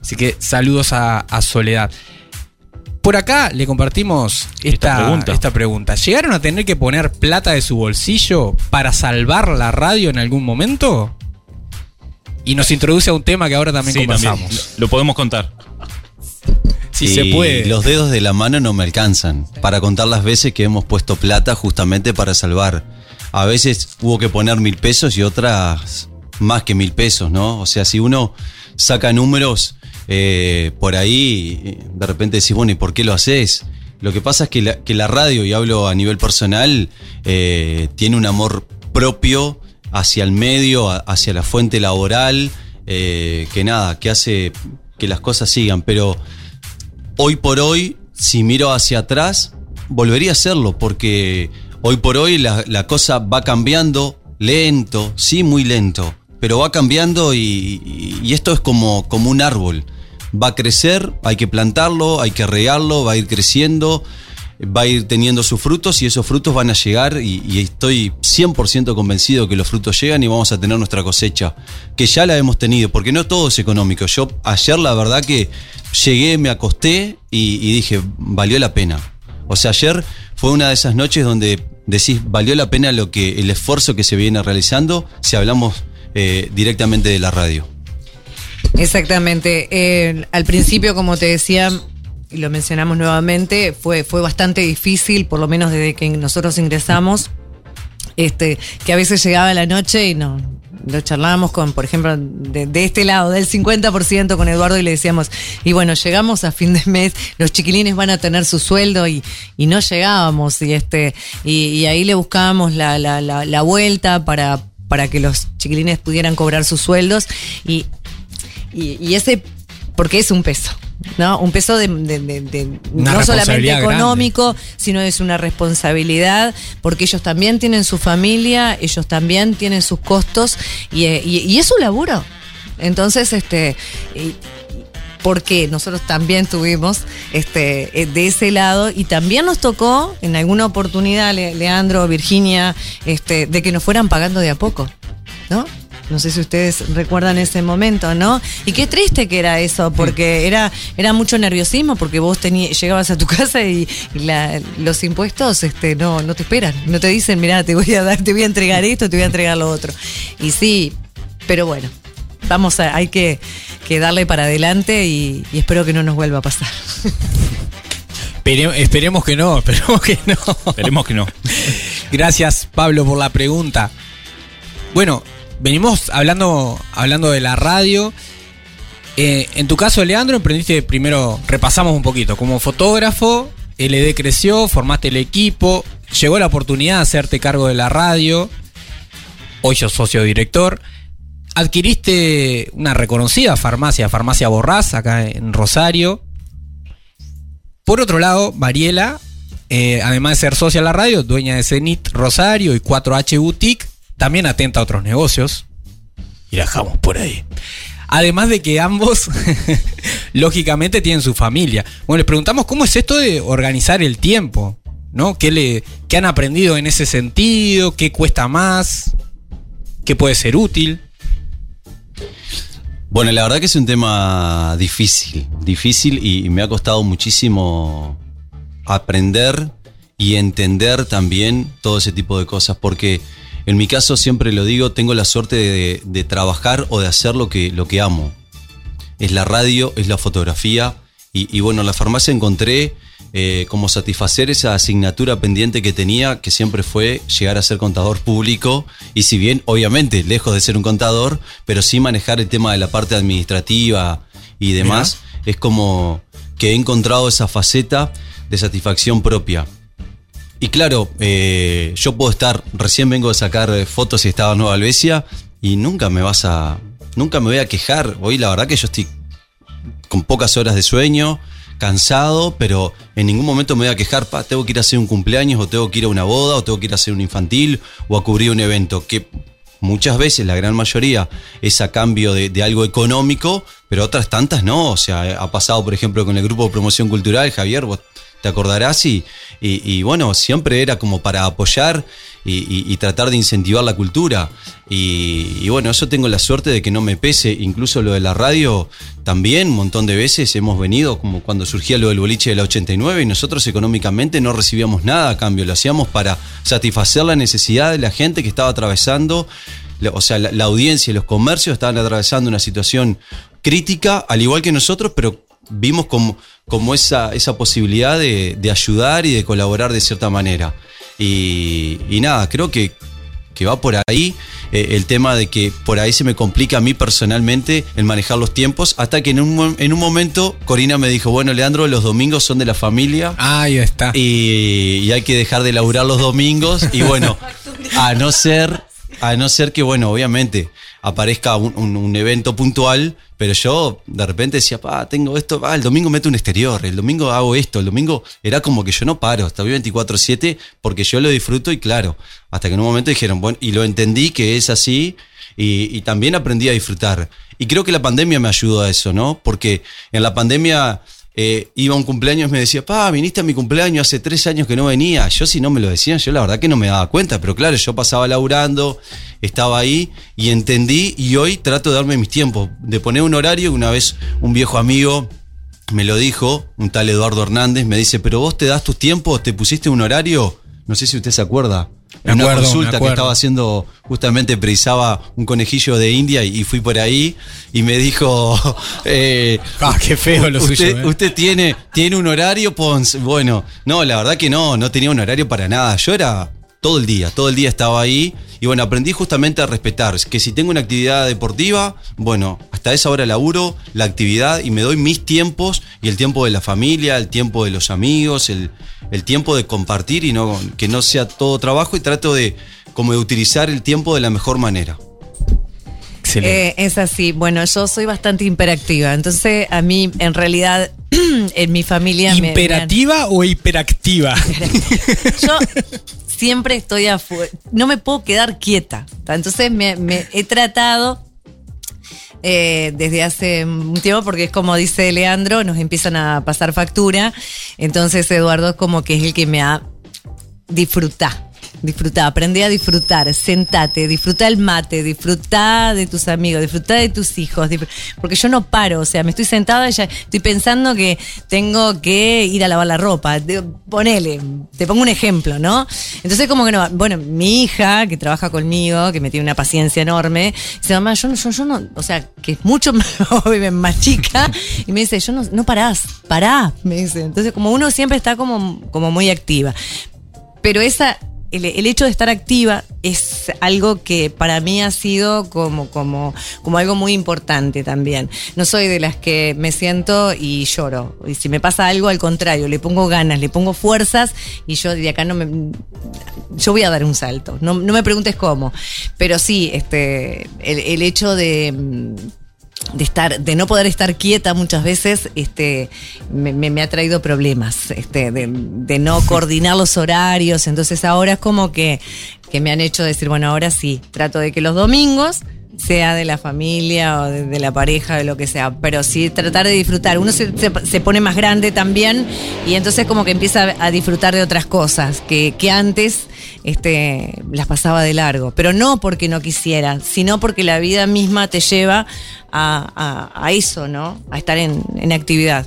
Así que saludos a, a Soledad. Por acá le compartimos esta, Esta pregunta. esta pregunta. ¿Llegaron a tener que poner plata de su bolsillo para salvar la radio en algún momento? Y nos introduce a un tema que ahora también Sí, conversamos. también. Lo podemos contar. Si Y se puede. Los dedos de la mano no me alcanzan para contar las veces que hemos puesto plata justamente para salvar. A veces hubo que poner mil pesos y otras más que mil pesos, ¿no? O sea, si uno saca números eh, por ahí, de repente decís, bueno, ¿y por qué lo haces? Lo que pasa es que la, radio, y hablo a nivel personal, eh, tiene un amor propio hacia el medio, hacia la fuente laboral, eh, que nada, que hace que las cosas sigan. Pero hoy por hoy, si miro hacia atrás, volvería a hacerlo, porque hoy por hoy la cosa va cambiando lento, sí, muy lento, pero va cambiando y, esto es como, como un árbol. Va a crecer, hay que plantarlo, hay que regarlo, va a ir creciendo, va a ir teniendo sus frutos y esos frutos van a llegar y, y estoy 100% convencido que los frutos llegan y vamos a tener nuestra cosecha, que ya la hemos tenido, porque no todo es económico. Yo ayer la verdad que llegué, me acosté y, y dije, valió la pena. O sea, ayer fue una de esas noches donde decís, ¿valió la pena lo que, el esfuerzo que se viene realizando si hablamos eh, directamente de la radio? Exactamente. Eh, al principio, como te decía, y lo mencionamos nuevamente, fue, fue bastante difícil, por lo menos desde que nosotros ingresamos, este, que a veces llegaba la noche y no, lo charlábamos con, por ejemplo, de, este lado, del 50% con Eduardo y le decíamos, y bueno, llegamos a fin de mes, los chiquilines van a tener su sueldo y, no llegábamos, y este, y, ahí le buscábamos la, la, la vuelta para, para que los chiquilines pudieran cobrar sus sueldos y, y, y ese, porque es un peso. ¿no? Un peso de, de- de- de- Una no solamente económico, sino es una responsabilidad, porque ellos también tienen su familia, ellos también tienen sus costos, y, eh, y- y es su laburo. Entonces, este. y- porque nosotros también tuvimos este, eh, de ese lado y también nos tocó en alguna oportunidad, Le- Leandro, Virginia, este, de que nos fueran pagando de a poco, ¿no? No sé si ustedes recuerdan ese momento, ¿no? Y qué triste que era eso, porque era, era mucho nerviosismo, porque vos tení- llegabas a tu casa y, y la- los impuestos este, no, no te esperan, no te dicen, mira, te voy a dar, te voy a entregar esto, te voy a entregar lo otro. Y sí, pero bueno, vamos a, hay que, que darle para adelante y, y espero que no nos vuelva a pasar. Espere- esperemos que no, esperemos que no. Esperemos que no. Gracias, Pablo, por la pregunta. Bueno, venimos hablando, hablando de la radio. Eh, en tu caso, Leandro, emprendiste primero, repasamos un poquito, como fotógrafo, LD creció, formaste el equipo, llegó la oportunidad de hacerte cargo de la radio, hoy sos socio director, adquiriste una reconocida farmacia, Farmacia Borrás, acá en Rosario. Por otro lado, Mariela, eh, además de ser socia de la radio, dueña de Zenit Rosario y 4H Boutique, también atenta a otros negocios. Y dejamos por ahí. Además de que ambos, lógicamente, tienen su familia. Bueno, les preguntamos cómo es esto de organizar el tiempo, ¿no? ¿Qué, le, qué han aprendido en ese sentido? ¿Qué cuesta más? ¿Qué puede ser útil? Bueno, la verdad que es un tema difícil, difícil y, me ha costado muchísimo aprender y entender también todo ese tipo de cosas, porque en mi caso siempre lo digo, tengo la suerte de, de trabajar o de hacer lo que, lo que amo. Es la radio, es la fotografía y, y bueno, en la farmacia encontré eh, como satisfacer esa asignatura pendiente que tenía, que siempre fue llegar a ser contador público. Y si bien, obviamente, lejos de ser un contador, pero sí manejar el tema de la parte administrativa y demás, es como que he encontrado esa faceta de satisfacción propia. Y claro, eh, yo puedo estar, recién vengo de sacar fotos y estaba en Nueva Albesia y nunca me vas a, nunca me voy a quejar. Hoy la verdad que yo estoy con pocas horas de sueño, cansado, pero en ningún momento me voy a quejar, pa, tengo que ir a hacer un cumpleaños o tengo que ir a una boda o tengo que ir a hacer un infantil o a cubrir un evento, que muchas veces, la gran mayoría, es a cambio de, de algo económico, pero otras tantas no. O sea, ha pasado, por ejemplo, con el grupo de promoción cultural, Javier, vos te acordarás, y, y- bueno, siempre era como para apoyar y, y- tratar de incentivar la cultura. Y, bueno, eso tengo la suerte de que no me pese, incluso lo de la radio también, un montón de veces hemos venido, como cuando surgía lo del boliche de la 89, y nosotros económicamente no recibíamos nada a cambio, lo hacíamos para satisfacer la necesidad de la gente que estaba atravesando o sea, la audiencia y los comercios estaban atravesando una situación crítica, al igual que nosotros, pero vimos como, como esa, esa posibilidad de, de ayudar y de colaborar de cierta manera. Y, y nada, creo que, que va por ahí eh, el tema de que por ahí se me complica a mí personalmente el manejar los tiempos, hasta que en un, en un momento Corina me dijo, bueno, Leandro, los domingos son de la familia. Ahí está. Y, y hay que dejar de laburar los domingos. Y bueno, a no ser, a no ser que, bueno, obviamente aparezca un, un- evento puntual, pero yo de repente decía, pa, tengo esto, ah, el domingo meto un exterior, el domingo hago esto, el domingo era como que yo no paro, hasta 24-7, porque yo lo disfruto y claro, hasta que en un momento dijeron, bueno, y lo entendí que es así. Y también aprendí a disfrutar. Y creo que la pandemia me ayudó a eso, ¿no? Porque en la pandemia eh, iba un cumpleaños y me decía, pa, viniste a mi cumpleaños hace tres años que no venía. Yo si no me lo decían, yo la verdad que no me daba cuenta, pero claro, yo pasaba laburando, estaba ahí y entendí y hoy trato de darme mis tiempos, de poner un horario. Una vez un viejo amigo me lo dijo, un tal Eduardo Hernández, me dice, pero vos te das tus tiempos, te pusiste un horario. no sé si usted se acuerda, en una acuerdo, consulta que estaba haciendo, justamente precisaba un conejillo de India y, y fui por ahí y me dijo, eh, Ah, qué feo lo usted, suyo. ¿eh? usted tiene, tiene un horario, Pons. Bueno, no, la verdad que no, no tenía un horario para nada. Yo era todo el día, todo el día estaba ahí. Y bueno, aprendí justamente a respetar que si tengo una actividad deportiva, bueno, hasta esa hora laburo la actividad y me doy mis tiempos y el tiempo de la familia, el tiempo de los amigos, el, el tiempo de compartir y no que no sea todo trabajo y trato de como de utilizar el tiempo de la mejor manera. Excelente. Eh, es así. Bueno, yo soy bastante hiperactiva. Entonces, a mí, en realidad, en mi familia. me- me han- ¿Imperativa o hiperactiva? yo siempre estoy afuera. No me puedo quedar quieta. Entonces, me, me he tratado. eh, desde hace un tiempo, porque es como dice Leandro, nos empiezan a pasar factura. Entonces, Eduardo es como que es el que me ha disfrutado. Disfrutá, aprendí a disfrutar, sentate, disfruta el mate, disfruta de tus amigos, disfruta de tus hijos, porque yo no paro, o sea, me estoy sentada y ya estoy pensando que tengo que ir a lavar la ropa, ponele, te pongo un ejemplo, ¿no? Entonces como que no, bueno, mi hija que trabaja conmigo, que me tiene una paciencia enorme, dice, mamá, yo no, yo, no, o sea, que es mucho más chica, y me dice, yo no, no parás, pará, me dice, entonces como uno siempre está como, como muy activa. Pero esa, el, hecho de estar activa es algo que para mí ha sido como, como, como algo muy importante también. No soy de las que me siento y lloro. Y si me pasa algo, al contrario, le pongo ganas, le pongo fuerzas y yo de acá no me. Yo voy a dar un salto. No, no me preguntes cómo. Pero sí, este, el, el hecho de. De estar, de no poder estar quieta muchas veces, este, me, me- me ha traído problemas, este, de, de no coordinar los horarios. Entonces ahora es como que, que me han hecho decir, bueno, ahora sí, trato de que los domingos sea de la familia o de, de la pareja, de lo que sea, pero sí tratar de disfrutar. Uno se, se- se pone más grande también y entonces como que empieza a disfrutar de otras cosas que, que antes este, las pasaba de largo, pero no porque no quisiera, sino porque la vida misma te lleva a, a- a eso, ¿no? A estar en, en actividad.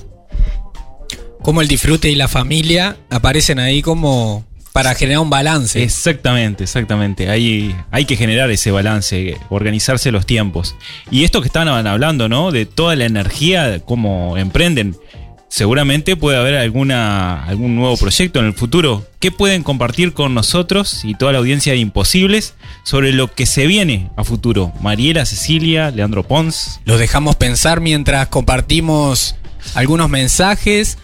Como el disfrute y la familia aparecen ahí como para generar un balance. Exactamente, exactamente. Hay, hay que generar ese balance, organizarse los tiempos. Y esto que estaban hablando, ¿no? De toda la energía, cómo emprenden. Seguramente puede haber alguna, algún nuevo proyecto en el futuro. ¿Qué pueden compartir con nosotros y toda la audiencia de Imposibles sobre lo que se viene a futuro? Mariela, Cecilia, Leandro Pons. Los dejamos pensar mientras compartimos algunos mensajes.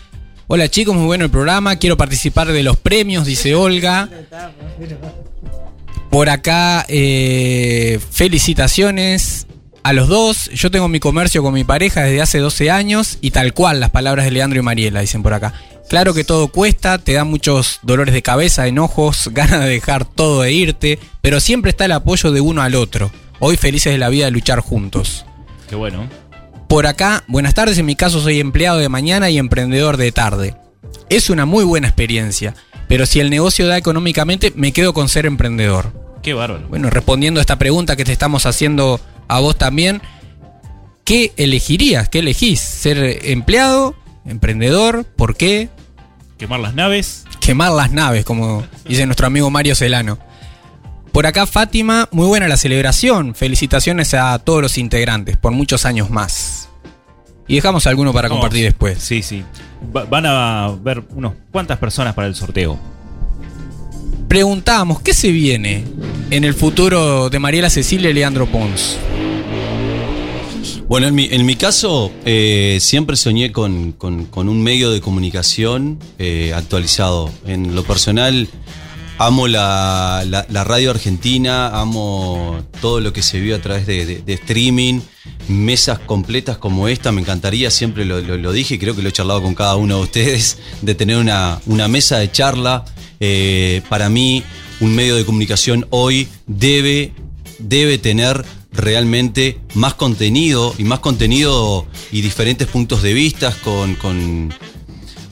Hola chicos, muy bueno el programa. Quiero participar de los premios, dice Olga. Por acá, eh, felicitaciones a los dos. Yo tengo mi comercio con mi pareja desde hace 12 años y tal cual las palabras de Leandro y Mariela, dicen por acá. Claro que todo cuesta, te da muchos dolores de cabeza, enojos, ganas de dejar todo de irte, pero siempre está el apoyo de uno al otro. Hoy felices de la vida de luchar juntos. Qué bueno. Por acá, buenas tardes, en mi caso soy empleado de mañana y emprendedor de tarde. Es una muy buena experiencia, pero si el negocio da económicamente, me quedo con ser emprendedor. Qué bárbaro. Bueno, respondiendo a esta pregunta que te estamos haciendo a vos también, ¿qué elegirías? ¿Qué elegís? ¿Ser empleado? ¿Emprendedor? ¿Por qué? Quemar las naves. Quemar las naves, como dice nuestro amigo Mario Celano. Por acá, Fátima, muy buena la celebración. Felicitaciones a todos los integrantes por muchos años más. Y dejamos alguno para compartir después. Sí, sí. Va- van a ver unos cuantas personas para el sorteo. Preguntábamos, ¿qué se viene en el futuro de Mariela Cecilia y Leandro Pons? Bueno, en mi, en mi caso, eh, siempre soñé con, con- un medio de comunicación eh, actualizado. En lo personal, amo la, la- radio argentina, amo todo lo que se vio a través de, streaming, mesas completas como esta. Me encantaría, siempre lo, lo- dije, creo que lo he charlado con cada uno de ustedes, de tener una, una mesa de charla. Eh, para mí, un medio de comunicación hoy debe debe tener realmente más contenido y más contenido y diferentes puntos de vista con, con,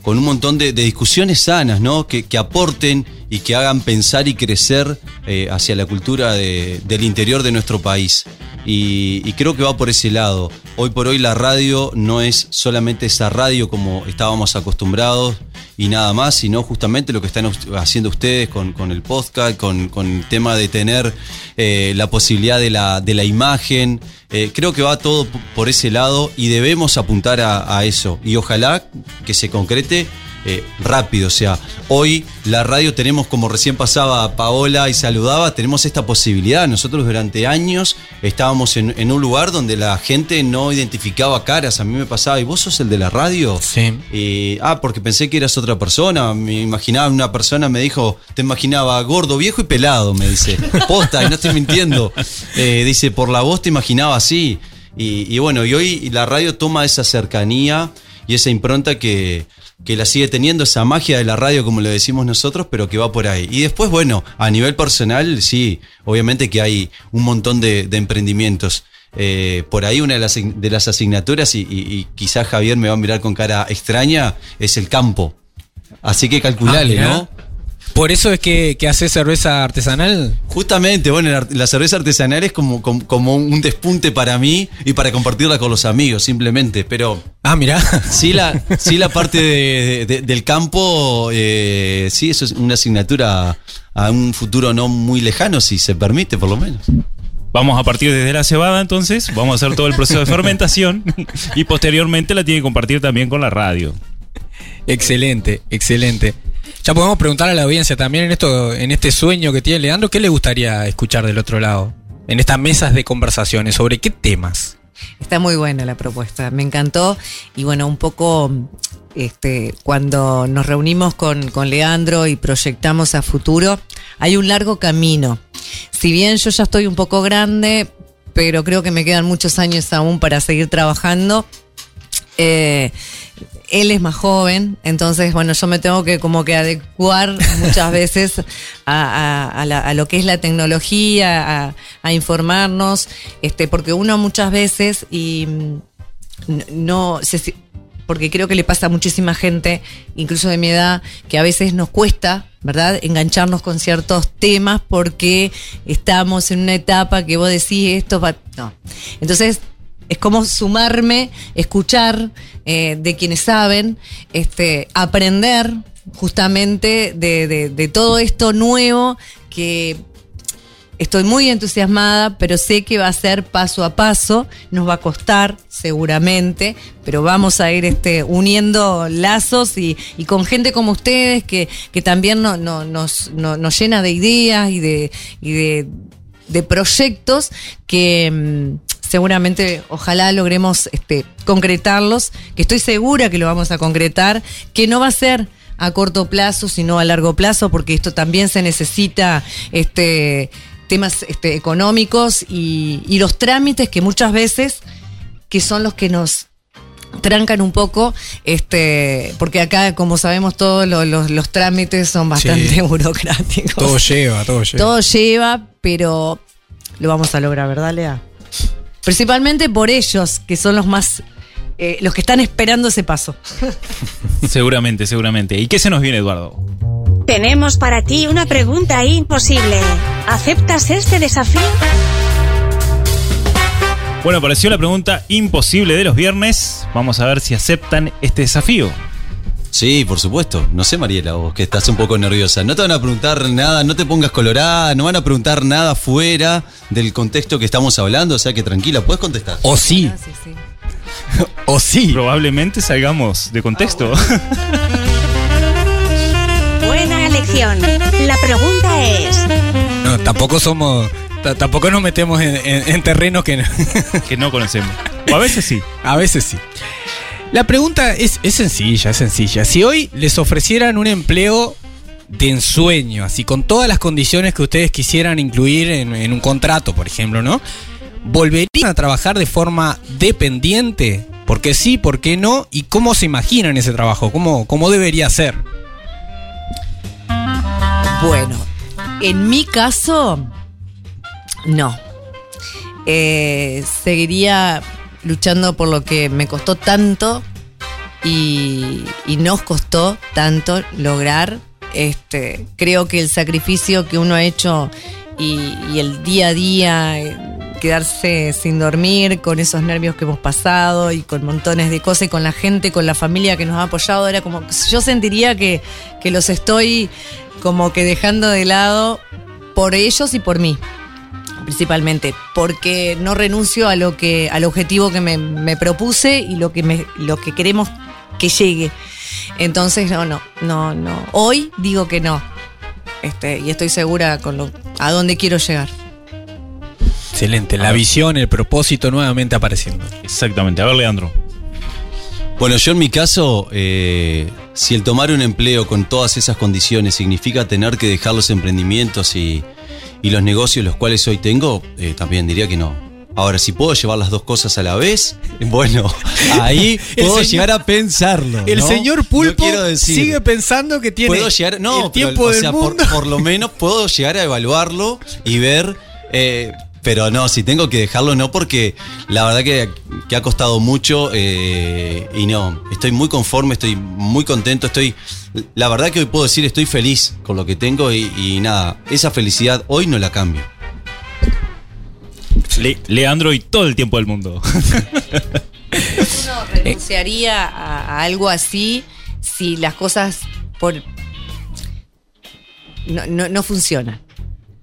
un montón de, discusiones sanas, ¿no? Que, aporten y que hagan pensar y crecer eh, hacia la cultura de- del interior de nuestro país. Y, creo que va por ese lado. Hoy por hoy la radio no es solamente esa radio como estábamos acostumbrados y nada más, sino justamente lo que están haciendo ustedes con, con el podcast, con, con el tema de tener eh, la posibilidad de la, de la imagen. Eh, creo que va todo por ese lado y debemos apuntar a eso. Y ojalá que se concrete eh, rápido. O sea, hoy la radio tenemos, como recién pasaba Paola y saludaba, tenemos esta posibilidad. Nosotros durante años estábamos en, en un lugar donde la gente no identificaba caras. A mí me pasaba, ¿y vos sos el de la radio? Sí. Eh, ah, porque pensé que eras otra persona. Me imaginaba una persona, me dijo, te imaginaba gordo, viejo y pelado, me dice. Posta, y no estoy mintiendo. Eh, dice, por la voz te imaginaba así. Y, y bueno, y hoy la radio toma esa cercanía y esa impronta que, que la sigue teniendo, esa magia de la radio, como lo decimos nosotros, pero que va por ahí. Y después, bueno, a nivel personal, sí, obviamente que hay un montón de, de emprendimientos. Eh, por ahí una de las, de las asignaturas, y, y- y quizás Javier me va a mirar con cara extraña, es el campo. Así que calculale, Ah. ¿no? Por eso es que, que hace cerveza artesanal. Justamente, bueno, la, la cerveza artesanal es como, como, como un despunte para mí y para compartirla con los amigos, simplemente. Pero Ah, mirá. sí la, sí la parte de- de- del campo, eh, sí, eso es una asignatura a un futuro no muy lejano, si se permite, por lo menos. Vamos a partir desde la cebada entonces, vamos a hacer todo el proceso de fermentación y posteriormente la tiene que compartir también con la radio. Excelente, excelente. Ya podemos preguntar a la audiencia también en esto, en este sueño que tiene Leandro, ¿qué le gustaría escuchar del otro lado? En estas mesas de conversaciones, ¿sobre qué temas? Está muy buena la propuesta, me encantó. Y bueno, un poco este, cuando nos reunimos con, con Leandro y proyectamos a futuro, hay un largo camino. Si bien yo ya estoy un poco grande, pero creo que me quedan muchos años aún para seguir trabajando. eh, él es más joven, entonces, bueno, yo me tengo que como que adecuar muchas veces a, la- a lo que es la tecnología, a, informarnos, este, porque uno muchas veces y mm, no se porque creo que le pasa a muchísima gente, incluso de mi edad, que a veces nos cuesta, ¿verdad?, engancharnos con ciertos temas porque estamos en una etapa que vos decís esto va. No. Entonces, es como sumarme, escuchar eh, de quienes saben, este, aprender justamente de, de- todo esto nuevo que estoy muy entusiasmada, pero sé que va a ser paso a paso, nos va a costar seguramente, pero vamos a ir este, uniendo lazos y, y con gente como ustedes que, que también no- no- nos, no- nos llena de ideas y de, y de proyectos que mm, seguramente ojalá logremos este, concretarlos, que estoy segura que lo vamos a concretar, que no va a ser a corto plazo, sino a largo plazo, porque esto también se necesita este, temas este, económicos y, y los trámites que muchas veces que son los que nos trancan un poco, este, porque acá, como sabemos todos, lo- los, los trámites son bastante Sí. burocráticos. Todo lleva, todo lleva. Todo lleva, pero lo vamos a lograr, ¿verdad, Lea? Principalmente por ellos, que son los más, eh, los que están esperando ese paso. Seguramente, seguramente. ¿Y qué se nos viene, Eduardo? Tenemos para ti una pregunta imposible. ¿Aceptas este desafío? Bueno, apareció la pregunta imposible de los viernes. Vamos a ver si aceptan este desafío. Sí, por supuesto. No sé, Mariela, vos que estás un poco nerviosa. No te van a preguntar nada, no te pongas colorada, no van a preguntar nada fuera del contexto que estamos hablando, o sea que tranquila, puedes contestar. O sí, Ah, sí, sí. o sí. Probablemente salgamos de contexto. Buena elección. La pregunta es, No, tampoco somos, tampoco nos metemos en, en- en terrenos que no- que no conocemos. O a veces sí. a veces sí. La pregunta es, sencilla, es sencilla. Si hoy les ofrecieran un empleo de ensueño, así con todas las condiciones que ustedes quisieran incluir en, un contrato, por ejemplo, ¿no? ¿Volverían a trabajar de forma dependiente? ¿Por qué sí? ¿Por qué no? ¿Y cómo se imaginan ese trabajo? ¿Cómo, cómo debería ser? Bueno, en mi caso, no. Eh, seguiría luchando por lo que me costó tanto y, nos costó tanto lograr. Este, creo que el sacrificio que uno ha hecho y, y el día a día, eh, quedarse sin dormir, con esos nervios que hemos pasado y con montones de cosas y con la gente, con la familia que nos ha apoyado, era como, yo sentiría que, que los estoy como que dejando de lado por ellos y por mí principalmente, porque no renuncio a lo que, al objetivo que me, me propuse y lo que me, lo que queremos que llegue. Entonces, no, no, no, no. Hoy digo que no. Este, y estoy segura con lo, a dónde quiero llegar. Excelente, la visión, el propósito nuevamente apareciendo. Exactamente. A ver, Leandro. Bueno, yo en mi caso, eh, si el tomar un empleo con todas esas condiciones significa tener que dejar los emprendimientos y, y los negocios los cuales hoy tengo, eh, también diría que no. Ahora, si puedo llevar las dos cosas a la vez, bueno, ahí puedo señor- llegar a pensarlo. El ¿no? señor Pulpo No quiero decir- sigue pensando que tiene puedo llegar, no, el pero, tiempo o del sea, por, mundo. por lo menos puedo llegar a evaluarlo y ver. eh, pero no, si tengo que dejarlo, no, porque la verdad que, que ha costado mucho eh, y no, estoy muy conforme, estoy muy contento, estoy. La verdad que hoy puedo decir estoy feliz con lo que tengo y, y nada, esa felicidad hoy no la cambio. Le- Leandro y todo el tiempo del mundo. Uno renunciaría a, a algo así si las cosas por no, no, no funcionan.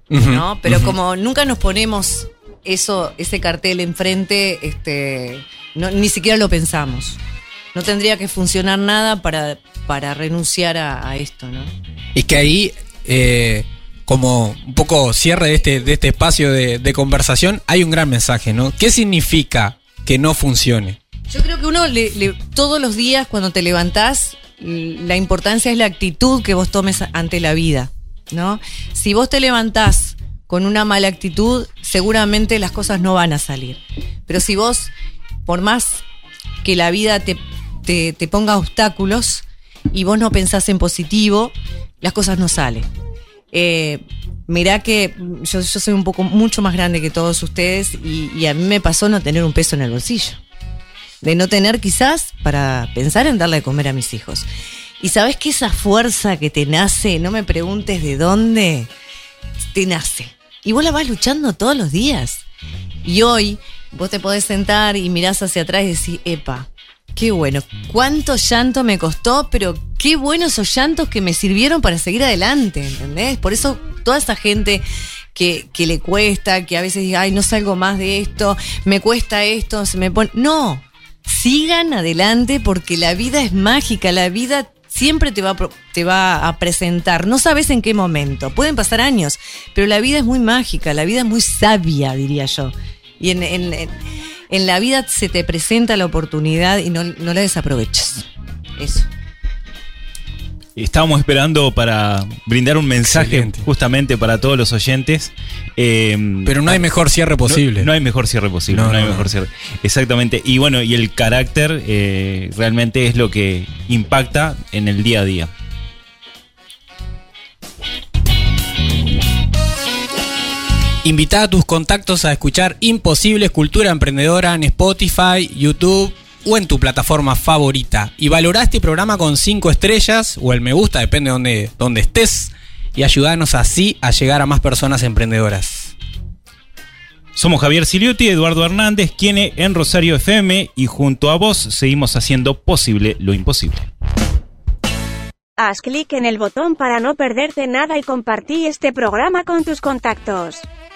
¿No? Pero como nunca nos ponemos eso, ese cartel enfrente, este, no- ni siquiera lo pensamos. No tendría que funcionar nada para, para renunciar a, a esto, ¿no? Y que ahí, eh, como un poco cierre de este, de este espacio de, de conversación, hay un gran mensaje, ¿no? ¿Qué significa que no funcione? Yo creo que uno le- le- todos los días cuando te levantás, la importancia es la actitud que vos tomes ante la vida, ¿no? Si vos te levantás con una mala actitud, seguramente las cosas no van a salir. Pero si vos, por más que la vida te, te- te ponga obstáculos y vos no pensás en positivo, las cosas no salen. Eh, mirá que yo, soy un poco mucho más grande que todos ustedes y, y a mí me pasó no tener un peso en el bolsillo de no tener quizás para pensar en darle de comer a mis hijos. Y sabes que esa fuerza que te nace, no me preguntes de dónde, te nace. Y vos la vas luchando todos los días. Y hoy vos te podés sentar y mirás hacia atrás y decís, epa, qué bueno, cuánto llanto me costó, pero qué buenos esos llantos que me sirvieron para seguir adelante, ¿entendés? Por eso toda esa gente que, que le cuesta, que a veces diga, ay, no salgo más de esto, me cuesta esto, se me pone... No, sigan adelante porque la vida es mágica, la vida siempre te va, a te va a presentar, no sabes en qué momento, pueden pasar años, pero la vida es muy mágica, la vida es muy sabia, diría yo. Y en, en- en- en la vida se te presenta la oportunidad y no, no la desaproveches. Eso. Estábamos esperando para brindar un mensaje Excelente. justamente para todos los oyentes. Eh, Pero no hay mejor cierre posible. No, no hay mejor cierre posible. No, No, hay mejor cierre. Exactamente. Y bueno, y el carácter eh, realmente es lo que impacta en el día a día. Invita a tus contactos a escuchar Imposibles Cultura Emprendedora en Spotify, YouTube o en tu plataforma favorita. Y valorá este programa con 5 estrellas o el me gusta, depende de donde, donde estés. Y ayudanos así a llegar a más personas emprendedoras. Somos Javier Siliotti y Eduardo Hernández, quienes en Rosario FM y junto a vos seguimos haciendo posible lo imposible. Haz clic en el botón para no perderte nada y compartí este programa con tus contactos.